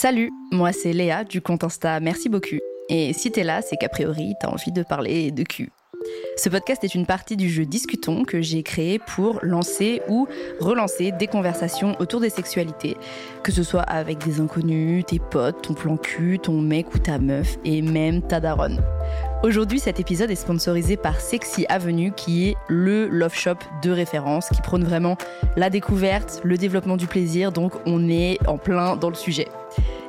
Salut, moi c'est Léa du compte Insta Merci beaucoup. Et si t'es là, c'est qu'a priori t'as envie de parler de cul. Ce podcast est une partie du jeu Discutons que j'ai créé pour lancer ou relancer des conversations autour des sexualités, que ce soit avec des inconnus, tes potes, ton plan cul, ton mec ou ta meuf et même ta daronne. Aujourd'hui, cet épisode est sponsorisé par Sexy Avenue, qui est le love shop de référence, qui prône vraiment la découverte, le développement du plaisir, donc on est en plein dans le sujet.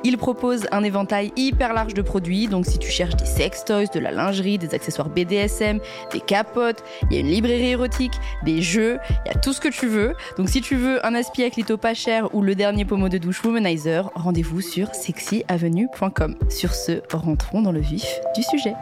Il propose un éventail hyper large de produits, donc si tu cherches des sex toys, de la lingerie, des accessoires BDSM, des capotes, il y a une librairie érotique, des jeux, il y a tout ce que tu veux. Donc si tu veux un aspi à clito pas cher ou le dernier pommeau de douche Womanizer, rendez-vous sur sexyavenue.com. Sur ce, rentrons dans le vif du sujet.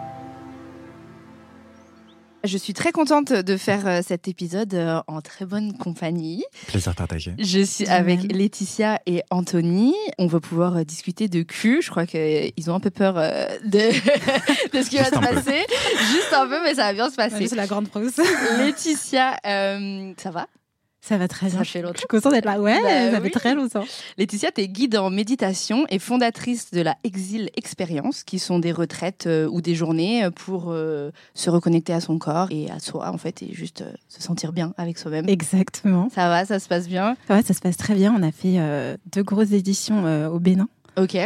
Je suis très contente de faire euh, cet épisode euh, en très bonne compagnie. Plaisir partagé. Je suis avec Laetitia et Anthony. On va pouvoir euh, discuter de cul. Je crois qu'ils ont un peu peur de, de ce qui va se passer. Juste un peu, mais ça va bien se passer. C'est la grande prose. Laetitia, ça va? Ça va très bien. Ça fait longtemps. Je suis contente d'être là. Ouais, Bah ça oui. fait très longtemps. Laetitia, tu es guide en méditation et fondatrice de la Exil Experience, qui sont des retraites euh, ou des journées euh, pour euh, se reconnecter à son corps et à soi, en fait, et juste euh, se sentir bien avec soi-même. Exactement. Ça va, ça se passe bien? Ouais, ça se passe très bien. On a fait euh, deux grosses éditions euh, au Bénin. Ok.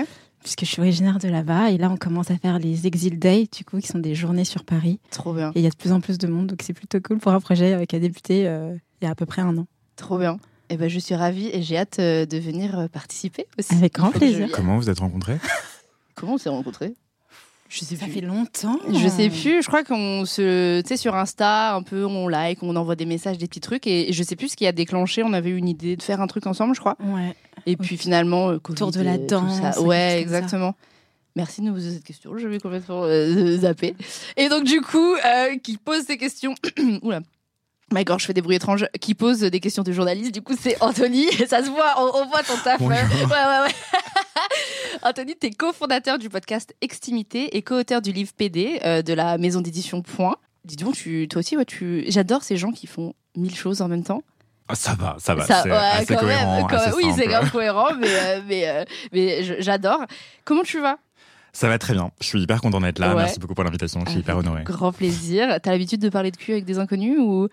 Puisque je suis originaire de là-bas. Et là, on commence à faire les Exil Days, du coup, qui sont des journées sur Paris. Trop bien. Et il y a de plus en plus de monde. Donc, c'est plutôt cool pour un projet euh, qui a débuté euh, il y a à peu près un an. Trop bien. Et ben, je suis ravie et j'ai hâte euh, de venir euh, participer aussi. Avec grand je plaisir. Comment vous êtes rencontrés? Comment on s'est rencontrés? Je sais Ça plus. fait longtemps. Je sais plus, je crois qu'on se. Tu sais, sur Insta, un peu, on like, on envoie des messages, des petits trucs, et je sais plus ce qui a déclenché. On avait eu une idée de faire un truc ensemble, je crois. Ouais. Et puis finalement, euh, Covid, Autour de la euh, tout danse, ça. Ouais, exactement. Merci de nous poser cette question. Je vais complètement euh, zapper. Et donc, du coup, euh, qui pose ces questions. Oula. My God, je fais des bruits étranges. Qui pose des questions de journalistes. Du coup, c'est Anthony. Ça se voit, on, on voit ton taf. Bonjour. Ouais, ouais, ouais. Anthony, t'es cofondateur du podcast Extimité et co-auteur du livre PD euh, de la maison d'édition Point. Dis donc, tu, toi aussi, ouais, tu... j'adore ces gens qui font mille choses en même temps. Ah, Ça va, ça va. Ça- c'est ouais, assez quand cohérent. même, quand assez même. Oui, c'est grave cohérent, mais, euh, mais, euh, mais j'adore. Comment tu vas? Ça va très bien. Je suis hyper content d'être là. Ouais. Merci beaucoup pour l'invitation. Je suis hyper honoré. Grand plaisir. T'as l'habitude de parler de cul avec des inconnus ou?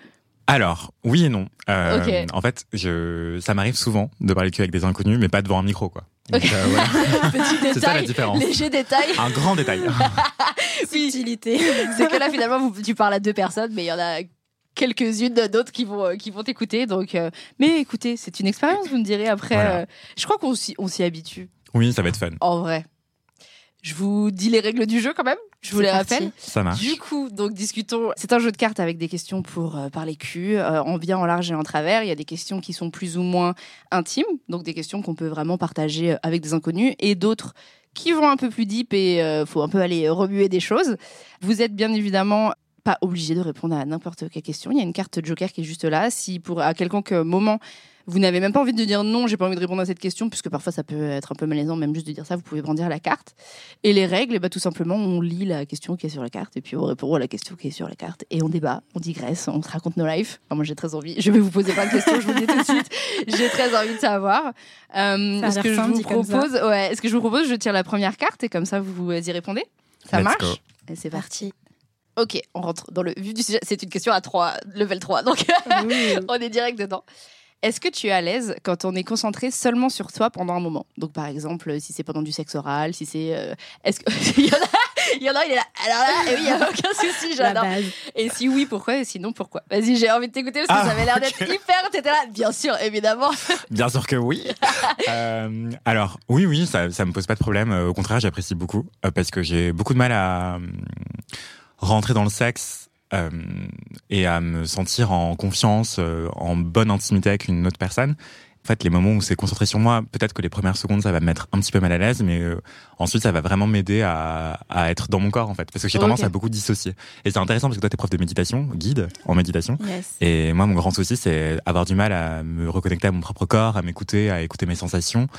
Alors, oui et non. Euh, Ok. En fait, je... ça m'arrive souvent de parler cul avec des inconnus, mais pas devant un micro, quoi. Donc, euh. Petit C'est ça la détail, différence. léger détail. Un grand détail. Oui, c'est que là finalement vous- tu parles à deux personnes, mais il y en a quelques-unes d'autres qui vont euh, qui vont t'écouter. Donc, euh, mais écoutez, c'est une expérience. Vous me direz après. Voilà. euh, je crois qu'on s'y on s'y habitue. Oui, ça va être fun. En vrai. Je vous dis les règles du jeu quand même. Je vous les parti. rappelle. Ça marche. Du coup, donc discutons. C'est un jeu de cartes avec des questions pour euh, parler cul, euh, en bien, en large et en travers. Il y a des questions qui sont plus ou moins intimes, donc des questions qu'on peut vraiment partager avec des inconnus, et d'autres qui vont un peu plus deep et euh, faut un peu aller remuer des choses. Vous êtes bien évidemment pas obligé de répondre à n'importe quelle question. Il y a une carte joker qui est juste là. Si pour à quelconque moment vous n'avez même pas envie de dire non, j'ai pas envie de répondre à cette question, puisque parfois ça peut être un peu malaisant, même juste de dire ça, vous pouvez brandir la carte. Et les règles, ben, tout simplement, on lit la question qui est sur la carte, et puis on répond à la question qui est sur la carte, et on débat, on digresse, on se raconte nos lives. Enfin, moi j'ai très envie, je vais vous poser plein de questions, je vous le dis tout de suite, j'ai très envie de savoir. Euh, Ça l'air que je vous propose, ouais, est-ce que je vous propose, je tire la première carte, et comme ça vous y répondez? Ça Let's marche? Go. Et c'est parti. Ok, on rentre dans le vif du sujet. C'est une question à 3, level 3, donc on est direct dedans. Est-ce que tu es à l'aise quand on est concentré seulement sur toi pendant un moment? Donc, par exemple, si c'est pendant du sexe oral, si c'est. euh, Est-ce que. il, y en a, il y en a, il est là. Alors là, et oui, il n'y a aucun souci, j'adore. Et si oui, pourquoi? Et sinon, pourquoi? Vas-y, j'ai envie de t'écouter parce que Ah, ça avait l'air d'être hyper. T'étais là, bien sûr, évidemment. Bien sûr que oui. Euh, alors, oui, oui, ça, ça me pose pas de problème. Au contraire, j'apprécie beaucoup euh, parce que j'ai beaucoup de mal à rentrer dans le sexe euh, et à me sentir en confiance, euh, en bonne intimité avec une autre personne. En fait, les moments où c'est concentré sur moi, peut-être que les premières secondes, ça va me mettre un petit peu mal à l'aise, mais euh, ensuite, ça va vraiment m'aider à, à être dans mon corps, en fait. Parce que j'ai tendance à beaucoup dissocier. Et c'est intéressant parce que toi, t'es prof de méditation, guide en méditation. Yes. Et moi, mon grand souci, c'est avoir du mal à me reconnecter à mon propre corps, à m'écouter, à écouter mes sensations.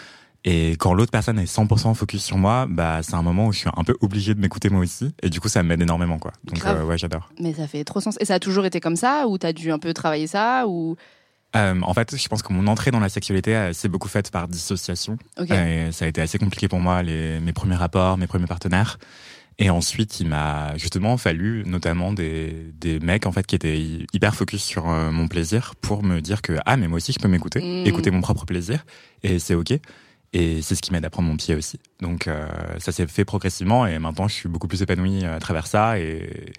Et quand l'autre personne est 100% focus sur moi, bah, c'est un moment où je suis un peu obligé de m'écouter moi aussi. Et du coup, ça m'aide énormément, quoi. Donc, euh, ouais, j'adore. Mais ça fait trop sens. Et ça a toujours été comme ça Ou t'as dû un peu travailler ça Ou? Euh, en fait, je pense que mon entrée dans la sexualité euh, s'est beaucoup faite par dissociation. Ok. Et ça a été assez compliqué pour moi, les, mes premiers rapports, mes premiers partenaires. Et ensuite, il m'a justement fallu notamment des, des mecs en fait qui étaient hy- hyper focus sur euh, mon plaisir pour me dire que ah mais moi aussi je peux m'écouter, Mm. écouter mon propre plaisir et c'est ok. Et c'est ce qui m'aide à prendre mon pied aussi. Donc euh, ça s'est fait progressivement et maintenant je suis beaucoup plus épanoui à travers ça. Et,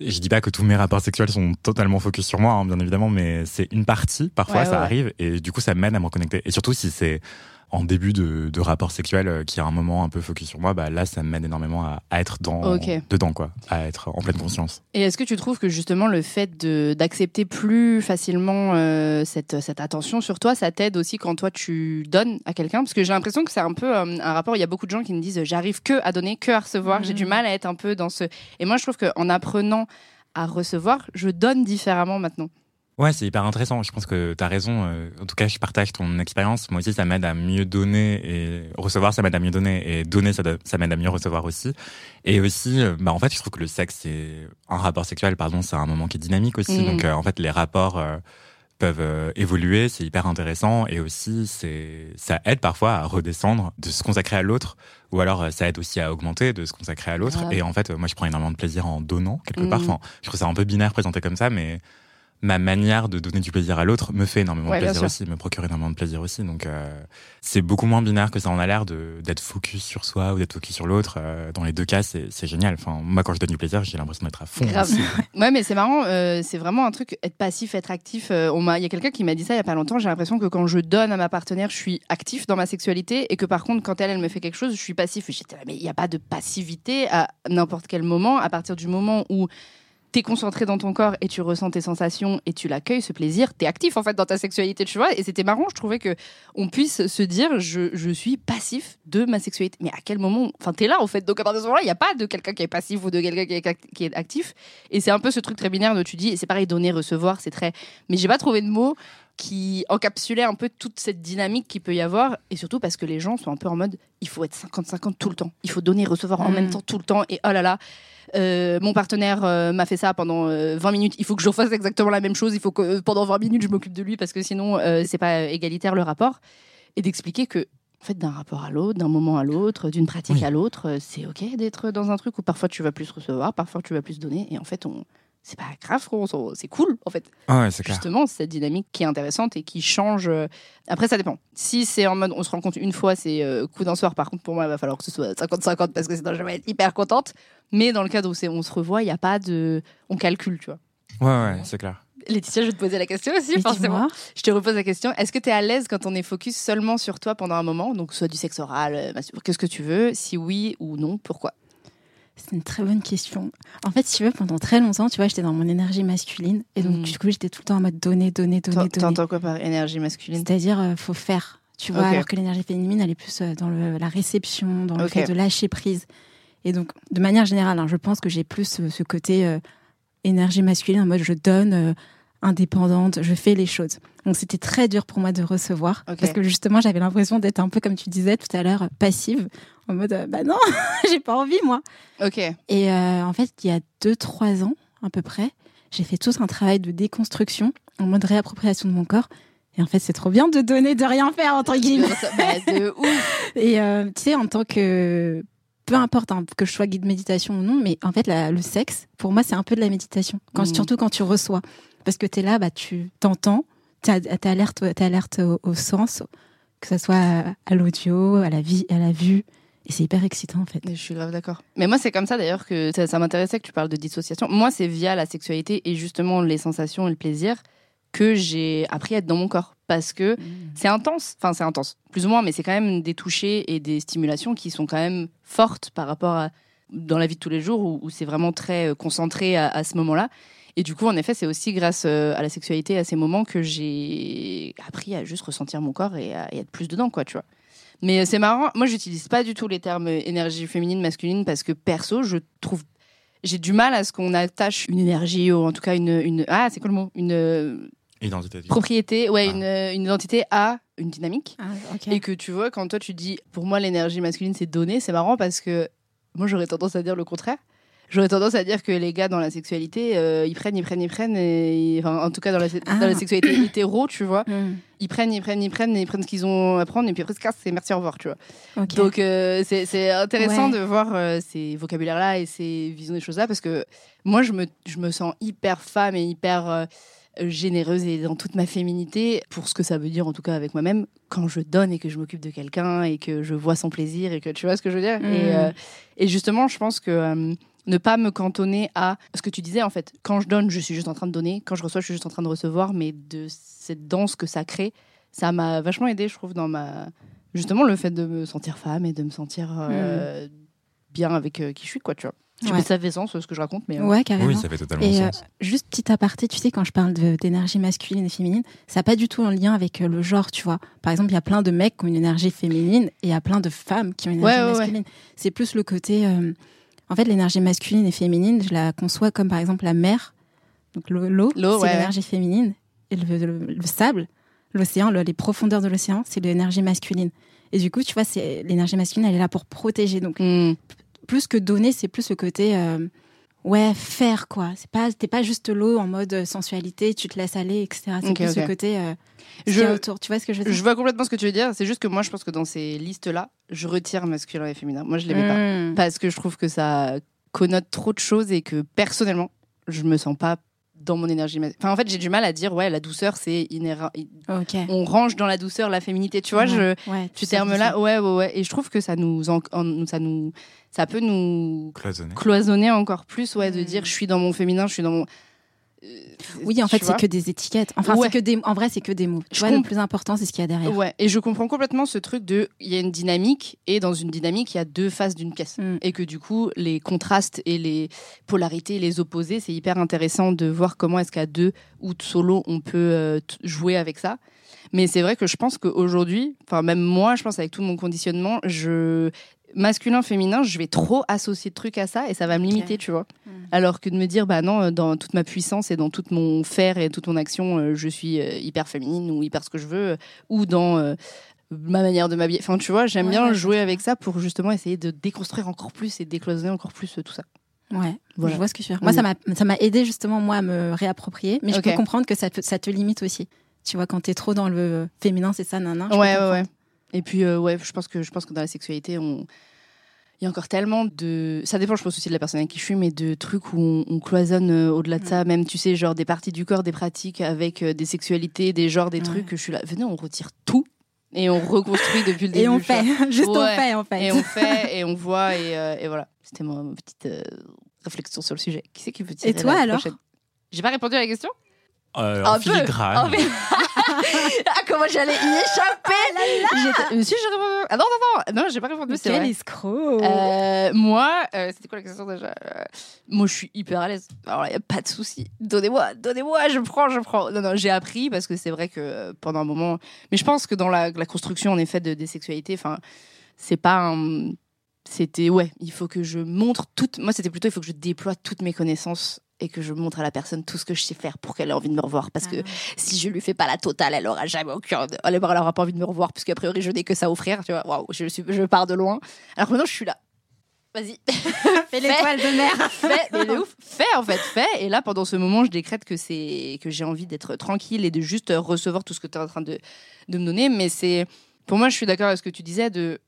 je dis pas que tous mes rapports sexuels sont totalement focus sur moi, hein, bien évidemment, mais c'est une partie. Parfois Ouais, ça ouais. arrive et du coup ça m'aide à me reconnecter. Et surtout si c'est en début de, de rapport sexuel euh, qui a un moment un peu focus sur moi, bah là ça m'aide énormément à, à être dans dedans quoi, à être en pleine conscience. Et est-ce que tu trouves que justement le fait de- d'accepter plus facilement euh, cette, cette attention sur toi, ça t'aide aussi quand toi tu donnes à quelqu'un? Parce que j'ai l'impression que c'est un peu euh, un rapport. Il y a beaucoup de gens qui me disent j'arrive que à donner, que à recevoir. J'ai du mal à être un peu dans ce. Et moi je trouve qu'en apprenant à recevoir, je donne différemment maintenant. Ouais, c'est hyper intéressant. Je pense que tu as raison. Euh, En tout cas, je partage ton expérience. Moi aussi, ça m'aide à mieux donner et recevoir, ça m'aide à mieux donner et donner, ça, m'aide à mieux recevoir aussi. Et aussi, euh, bah, en fait, je trouve que le sexe, c'est un rapport sexuel, pardon, c'est un moment qui est dynamique aussi. Mm. Donc, euh, en fait, les rapports euh, peuvent euh, évoluer. C'est hyper intéressant et aussi, c'est ça aide parfois à redescendre, de se consacrer à l'autre, ou alors ça aide aussi à augmenter, de se consacrer à l'autre. Et en fait, moi, je prends énormément de plaisir en donnant quelque Mm. part. Enfin, je trouve ça un peu binaire présenté comme ça, mais ma manière de donner du plaisir à l'autre me fait énormément Ouais, de plaisir aussi, me procure énormément de plaisir aussi. Donc euh, c'est beaucoup moins binaire que ça en a l'air d'être focus sur soi ou d'être focus sur l'autre. Euh, dans les deux cas, c'est génial. Enfin, moi, quand je donne du plaisir, j'ai l'impression d'être à fond. Grave. aussi. Ouais, mais c'est marrant, euh, c'est vraiment un truc, être passif, être actif. on m'a- Il y a quelqu'un qui m'a dit ça il y a pas longtemps. J'ai l'impression que quand je donne à ma partenaire, je suis actif dans ma sexualité et que par contre, quand elle, elle me fait quelque chose, je suis passif. Et J'étais mais il n'y a pas de passivité à n'importe quel moment. À partir du moment où t'es concentré dans ton corps et tu ressens tes sensations et tu l'accueilles, ce plaisir, t'es actif en fait dans ta sexualité, tu vois. Et c'était marrant, je trouvais que on puisse se dire, je, je suis passif de ma sexualité. Mais à quel moment Enfin, t'es là en fait. Donc à partir de ce moment-là, il n'y a pas de quelqu'un qui est passif ou de quelqu'un qui est, act- qui est actif. Et c'est un peu ce truc très binaire de tu dis, et c'est pareil, donner, recevoir, c'est très. Mais j'ai pas trouvé de mots qui encapsulait un peu toute cette dynamique qu'il peut y avoir, et surtout parce que les gens sont un peu en mode, il faut être 50-50 tout le temps, il faut donner, recevoir en Mm. même temps tout le temps, et oh là là, euh, mon partenaire euh, m'a fait ça pendant euh, 20 minutes, il faut que je refasse exactement la même chose, il faut que euh, pendant 20 minutes je m'occupe de lui, parce que sinon euh, c'est pas égalitaire le rapport, et d'expliquer que en fait, d'un rapport à l'autre, d'un moment à l'autre, d'une pratique Oui. à l'autre, euh, c'est ok d'être dans un truc où parfois tu vas plus recevoir, parfois tu vas plus donner, et en fait, on... c'est pas grave, c'est cool en fait Ah ouais, c'est clair. justement c'est cette dynamique qui est intéressante et qui change. euh, Après, ça dépend. Si c'est en mode on se rencontre une fois, c'est euh, coup d'un soir. Par contre, pour moi, il va falloir que ce soit 50-50 parce que sinon, je vais être hyper contente. Mais dans le cadre où c'est on se revoit, il n'y a pas de. On calcule, tu vois. Ouais, ouais, c'est clair. Laetitia, je vais te poser la question aussi, Mais forcément. Je te repose la question. Est-ce que tu es à l'aise quand on est focus seulement sur toi pendant un moment Donc, soit du sexe oral, euh, qu'est-ce que tu veux Si oui ou non, pourquoi? C'est une très bonne question. En fait, si tu veux, pendant très longtemps, tu vois, j'étais dans mon énergie masculine. Et donc, Mm. du coup, j'étais tout le temps en mode donner, donner, donner, donner. T'entends quoi par énergie masculine? C'est-à-dire, euh, faut faire. Tu vois, alors que l'énergie féminine, elle est plus euh, dans le- la réception, dans le fait de lâcher prise. Et donc, de manière générale, hein, je pense que j'ai plus ce, ce côté euh, énergie masculine, en mode je donne, euh, indépendante, je fais les choses. Donc, c'était très dur pour moi de recevoir. Parce que justement, j'avais l'impression d'être un peu, comme tu disais tout à l'heure, passive. En mode, euh, bah non, j'ai pas envie, moi. Ok. Et euh, en fait, il y a deux, trois ans, à peu près, j'ai fait tout un travail de déconstruction en mode réappropriation de mon corps. Et en fait, c'est trop bien de donner, de rien faire, entre guillemets. Bah, de ouf. Et euh, tu sais, en tant que. Peu importe hein, que je sois guide méditation ou non, mais en fait, la- le sexe, pour moi, c'est un peu de la méditation. Quand, Mhm. Surtout quand tu reçois. Parce que tu es là, bah, tu t'entends, tu es alerte, t'es alerte au, au sens, que ce soit à, à l'audio, à la vie, à la vue. Et c'est hyper excitant, en fait. Je suis grave d'accord. Mais moi, c'est comme ça d'ailleurs que ça, ça m'intéressait que tu parles de dissociation. Moi, c'est via la sexualité et justement les sensations et le plaisir que j'ai appris à être dans mon corps. Parce que c'est intense. Enfin, c'est intense. Plus ou moins, mais c'est quand même des touchés et des stimulations qui sont quand même fortes par rapport à dans la vie de tous les jours où, où c'est vraiment très euh, concentré à, à ce moment-là. Et du coup, en effet, c'est aussi grâce euh, à la sexualité, à ces moments, que j'ai appris à juste ressentir mon corps et à, et être plus dedans, quoi, tu vois. Mais euh, c'est marrant, moi, j'utilise pas du tout les termes euh, énergie féminine, masculine, parce que perso, je trouve. J'ai du mal à ce qu'on attache une énergie, ou en tout cas une. une ah, c'est quoi le mot? Une Identité. propriété, ouais, Ah. une, une identité à une dynamique. Ah. Et que tu vois, quand toi tu dis, pour moi l'énergie masculine c'est donner, c'est marrant parce que moi j'aurais tendance à dire le contraire. J'aurais tendance à dire que les gars dans la sexualité, euh, ils prennent, ils prennent, ils prennent, et, enfin, en tout cas dans la, dans la Ah. sexualité hétéro, tu vois, Mm. ils prennent, ils prennent, ils prennent, et ils prennent ce qu'ils ont à prendre, et puis après, se cassent, et merci, au revoir, tu vois. Donc euh, c'est c'est intéressant Ouais. de voir euh, ces vocabulaires-là et ces visions des choses-là parce que moi je me, je me sens hyper femme et hyper euh, généreuse et dans toute ma féminité pour ce que ça veut dire en tout cas avec moi-même quand je donne et que je m'occupe de quelqu'un et que je vois son plaisir et que tu vois ce que je veux dire Mm. et, euh, et justement je pense que euh, ne pas me cantonner à ce que tu disais en fait quand je donne je suis juste en train de donner quand je reçois je suis juste en train de recevoir mais de cette danse que ça crée ça m'a vachement aidé je trouve dans ma justement le fait de me sentir femme et de me sentir euh, bien avec euh, qui je suis quoi tu vois je sais Ouais. ça fait sens ce que je raconte mais euh, Ouais, carrément. Oui, ça fait totalement Et euh, sens. juste petit aparté, tu sais, quand je parle d'énergie masculine et féminine, ça n'a pas du tout un lien avec euh, le genre, tu vois. Par exemple, il y a plein de mecs qui ont une énergie féminine et il y a plein de femmes qui ont une Ouais, énergie ouais, ouais. masculine. C'est plus le côté. En fait, l'énergie masculine et féminine, je la conçois comme par exemple la mer. Donc l'eau, c'est ouais, l'énergie féminine. Et le, le- le sable, l'océan, le- les profondeurs de l'océan, c'est l'énergie masculine. Et du coup, tu vois, c'est l'énergie masculine, elle est là pour protéger. Donc, hmm. plus que donner, c'est plus le côté euh, ouais faire quoi. C'est pas t'es pas juste l'eau en mode euh, sensualité, tu te laisses aller, etc. C'est plus le côté euh, ce Je- autour. Tu vois ce que je veux dire? je vois complètement ce que tu veux dire c'est juste que moi je pense que dans ces listes là je retire masculin et féminin moi je les mets pas Mmh. parce que je trouve que ça connote trop de choses et que personnellement je me sens pas dans mon énergie. Enfin en fait j'ai du mal à dire ouais la douceur c'est inhérent on range dans la douceur la féminité. Tu vois je ouais, tu terme là ouais ouais ouais. Et je trouve que ça nous en- en- ça nous ça peut nous cloisonner. encore plus ouais de Mm. dire je suis dans mon féminin je suis dans mon Oui, en fait, c'est que des étiquettes. Enfin, Ouais. c'est que des. En vrai, c'est que des mots. Tu vois, le plus important, c'est ce qu'il y a derrière. Ouais, et je comprends complètement ce truc de il y a une dynamique et dans une dynamique il y a deux faces d'une pièce Mm. et que du coup les contrastes et les polarités les opposés c'est hyper intéressant de voir comment est-ce qu'à deux ou de solo on peut euh, jouer avec ça. Mais c'est vrai que je pense qu'aujourd'hui, enfin même moi, je pense avec tout mon conditionnement, je masculin féminin, je vais trop associer de trucs à ça et ça va me limiter, tu vois. Mm. Alors que de me dire bah non, euh, dans toute ma puissance et dans tout mon faire et toute mon action, euh, je suis euh, hyper féminine ou hyper ce que je veux ou dans euh, ma manière de m'habiller. Enfin, tu vois, j'aime Ouais, bien ouais, jouer avec ça pour justement essayer de déconstruire encore plus et décloisonner encore plus tout ça. Ouais, Voilà. je vois ce que tu veux dire. Moi, Mm. ça m'a, ça m'a aidé justement moi à me réapproprier, mais je peux comprendre que ça te, ça te limite aussi. Tu vois, quand t'es trop dans le féminin, c'est ça, nana. je peux ouais, ouais, ouais. Et puis, euh, ouais, je pense que je pense que dans la sexualité, on il y a encore tellement de ça dépend je pense aussi de la personne avec qui je suis mais de trucs où on, on cloisonne euh, au-delà de ça même tu sais genre des parties du corps des pratiques avec euh, des sexualités des genres des Ouais. trucs je suis là venez on retire tout et on reconstruit depuis le début Et on fait, juste on fait en fait. et on fait et on voit et, euh, et voilà c'était ma, petite euh, réflexion sur le sujet qui c'est qui veut tirer Et toi, la alors prochaine? J'ai pas répondu à la question? Euh, Un en peu. filigrane. Oh, mais- ah comment j'allais y échapper Monsieur j'ai répondu ah non non non non j'ai pas répondu c'est Quel vrai escroc Euh, moi, euh, c'était quoi la question déjà Euh, Moi, je suis hyper à l'aise. Alors, il n'y a pas de souci. Donnez-moi, donnez-moi, je prends, je prends. Non, non, j'ai appris parce que c'est vrai que euh, pendant un moment. Mais je pense que dans la, la construction, en effet, de, des sexualités, enfin, c'est pas un. C'était, ouais, il faut que je montre toute. Moi, c'était plutôt, il faut que je déploie toutes mes connaissances et que je montre à la personne tout ce que je sais faire pour qu'elle ait envie de me revoir. Parce Ah. que si je lui fais pas la totale, elle aura jamais aucun. Elle aura pas envie de me revoir, puisqu'a priori, je n'ai que ça à offrir, tu vois. Waouh, je, suis, je pars de loin. Alors maintenant, je suis là. Vas-y. Fais l'étoile de mer. fais, mais de ouf, fais en fait, fais. Et là, pendant ce moment, je décrète que c'est que j'ai envie d'être tranquille et de juste recevoir tout ce que tu es en train de, de me donner. Mais c'est, pour moi, je suis d'accord avec ce que tu disais de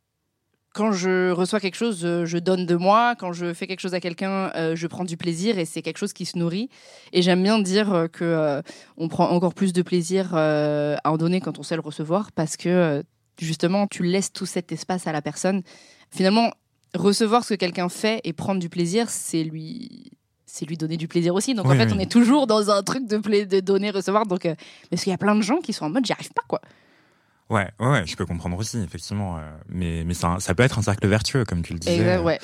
quand je reçois quelque chose, je, je donne de moi. Quand je fais quelque chose à quelqu'un, euh, je prends du plaisir et c'est quelque chose qui se nourrit. Et j'aime bien dire euh, que euh, on prend encore plus de plaisir euh, à en donner quand on sait le recevoir parce que euh, justement, tu laisses tout cet espace à la personne. Finalement, recevoir ce que quelqu'un fait et prendre du plaisir, c'est lui c'est lui donner du plaisir aussi. Donc en fait, oui. on est toujours dans un truc de, pla- de donner, recevoir. Donc, euh, parce qu'il y a plein de gens qui sont en mode j'y arrive pas quoi. Ouais, ouais, ouais, je peux comprendre aussi, effectivement. euh, mais mais ça, ça peut être un cercle vertueux, comme tu le disais. Exact, ouais.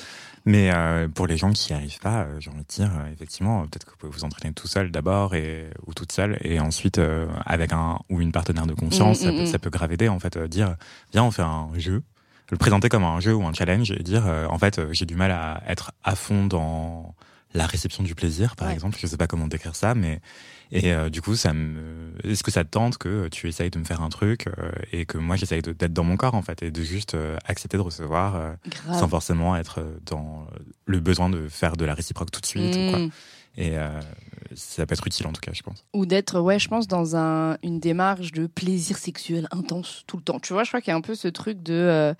Mais euh, pour les gens qui n'y arrivent pas, euh, j'ai envie de dire, euh, effectivement, peut-être que vous pouvez vous entraîner tout seul d'abord et ou toute seule, et ensuite euh, avec un ou une partenaire de confiance, Mm, ça, mm, peut, mm. ça peut grave aider en fait. euh, dire, viens, on fait un jeu, le présenter comme un jeu ou un challenge et dire, euh, en fait, j'ai du mal à être à fond dans la réception du plaisir, par Ouais. exemple. Je sais pas comment décrire ça, mais et euh, du coup, ça me. Est-ce que ça te tente que tu essayes de me faire un truc euh, et que moi j'essaye d'être dans mon corps en fait et de juste euh, accepter de recevoir sans forcément être dans le besoin de faire de la réciproque tout de suite ou quoi. Mm. Et ça peut être utile en tout cas, je pense. Ou d'être, ouais, je pense, dans un, une démarche de plaisir sexuel intense tout le temps. Tu vois, je crois qu'il y a un peu ce truc de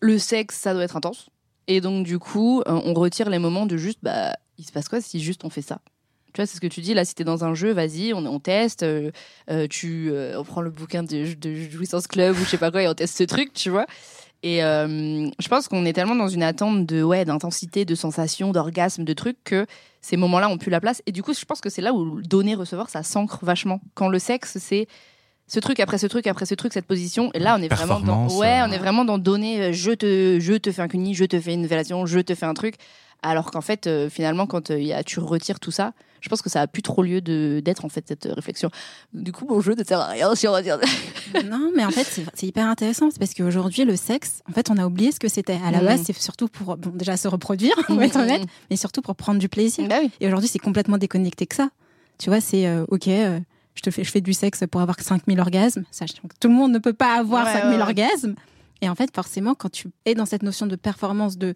le sexe, ça doit être intense. Et donc, du coup, euh, on retire les moments de juste, bah, il se passe quoi si juste on fait ça? Tu vois, c'est ce que tu dis. Là, si t'es dans un jeu, vas-y, on, teste. euh, euh, tu, euh, on prend le bouquin de, Jouissance Club ou je sais pas quoi et on teste ce truc, tu vois. Et je pense qu'on est tellement dans une attente de ouais d'intensité, de sensation, d'orgasme, de trucs que ces moments-là ont plus la place. Et du coup, je pense que c'est là où donner, recevoir, ça s'ancre vachement. Quand le sexe, c'est ce truc après ce truc après ce truc, cette position. Et là, on est vraiment dans ouais, euh, on est vraiment dans donner. euh, Je te, je te fais un cuni, je te fais une fellation, je te fais un truc. Alors qu'en fait, euh, finalement, quand euh, il y a, tu retires tout ça, je pense que ça a plus trop lieu de d'être en fait cette euh, réflexion. Du coup, mon jeu ne sert à rien si on va dire. non, mais en fait, c'est hyper intéressant. C'est parce qu'aujourd'hui, le sexe, en fait, on a oublié ce que c'était. À la Mhm. base, c'est surtout pour, bon, déjà se reproduire, on va être honnête, mais surtout pour prendre du plaisir. Bah oui. Et aujourd'hui, c'est complètement déconnecté que ça. Tu vois, c'est euh, OK, euh, je, te fais, je fais du sexe pour avoir 5000 orgasmes. Sachant que tout le monde ne peut pas avoir Ouais, 5000 ouais, ouais. orgasmes. Et en fait, forcément, quand tu es dans cette notion de performance, de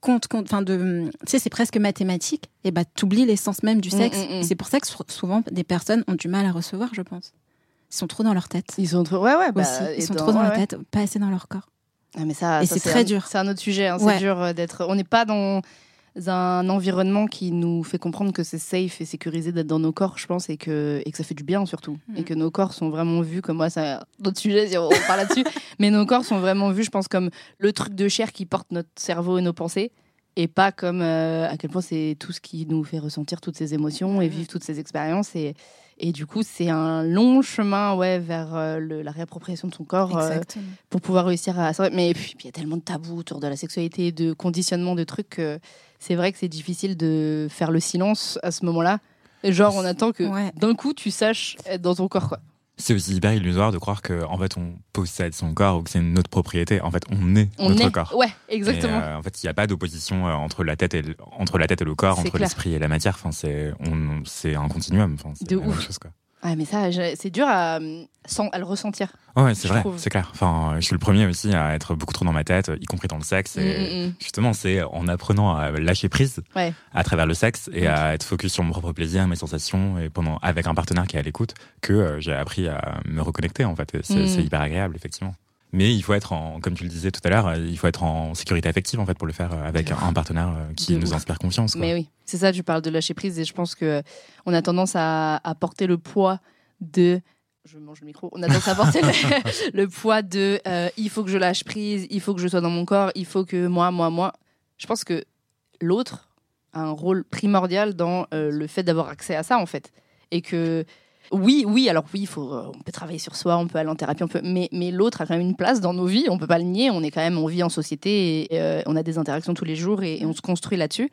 compte, compte, enfin de, tu sais, c'est presque mathématique, et bah, t'oublies l'essence même du Mm, sexe. mm, mm. Et C'est pour ça que sou- souvent, des personnes ont du mal à recevoir, je pense. Ils sont trop dans leur tête. Ils sont trop, ouais, ouais, bah, Aussi. Ils sont trop dans ouais, la ouais. tête, pas assez dans leur corps. Ah, mais ça, Et c'est très un- dur. C'est un autre sujet. hein. C'est dur euh, d'être. On n'est pas dans un environnement qui nous fait comprendre que c'est safe et sécurisé d'être dans nos corps, je pense, et que, et que ça fait du bien surtout. Mhm. Et que nos corps sont vraiment vus comme moi, c'est d'autres sujets si on parle là-dessus. mais nos corps sont vraiment vus, je pense, comme le truc de chair qui porte notre cerveau et nos pensées. Et pas comme euh, à quel point c'est tout ce qui nous fait ressentir toutes ces émotions et vivre toutes ces expériences. Et, et du coup, c'est un long chemin ouais, vers euh, le- la réappropriation de son corps. euh, pour pouvoir réussir à. Mais puis il y a tellement de tabous autour de la sexualité, de conditionnement, de trucs que c'est vrai que c'est difficile de faire le silence à ce moment-là. Et Genre, on attend que Ouais. d'un coup, tu saches être dans ton corps, quoi. C'est aussi hyper illusoire de croire que en fait on possède son corps ou que c'est notre propriété. En fait, on est On notre est. corps. Ouais, exactement. Et, euh, en fait, il n'y a pas d'opposition euh, entre la tête et le, entre la tête et le corps, entre l'esprit et la matière. Enfin, c'est on, c'est un continuum. Enfin, c'est De la même ouf. chose quoi. Ah, mais ça, c'est dur à, euh, sans- à le ressentir. Ouais, c'est vrai, c'est clair. Enfin, je suis le premier aussi à être beaucoup trop dans ma tête, y compris dans le sexe. Et Mm, mm, mm. justement, c'est en apprenant à lâcher prise Ouais. à travers le sexe et à être focus sur mon propre plaisir, mes sensations, et pendant avec un partenaire qui est à l'écoute, que euh, j'ai appris à me reconnecter en fait. C'est hyper agréable, effectivement. Mais il faut être en, comme tu le disais tout à l'heure, euh, il faut être en sécurité affective en fait pour le faire euh, avec un partenaire euh, qui De nous ouf. inspire confiance. Quoi. Mais oui, c'est ça, tu parles de lâcher prise et je pense que on a tendance à, à porter le poids de. Je mange le micro. On a tendance à porter le, le poids de euh, il faut que je lâche prise, il faut que je sois dans mon corps, il faut que moi, moi, moi. Je pense que l'autre a un rôle primordial dans euh, le fait d'avoir accès à ça, en fait. Et que. Oui, oui, alors oui, faut, euh, on peut travailler sur soi, on peut aller en thérapie, on peut, mais, mais l'autre a quand même une place dans nos vies, on peut pas le nier, on est quand même, on vit en société, et, euh, on a des interactions tous les jours et, et on se construit là-dessus.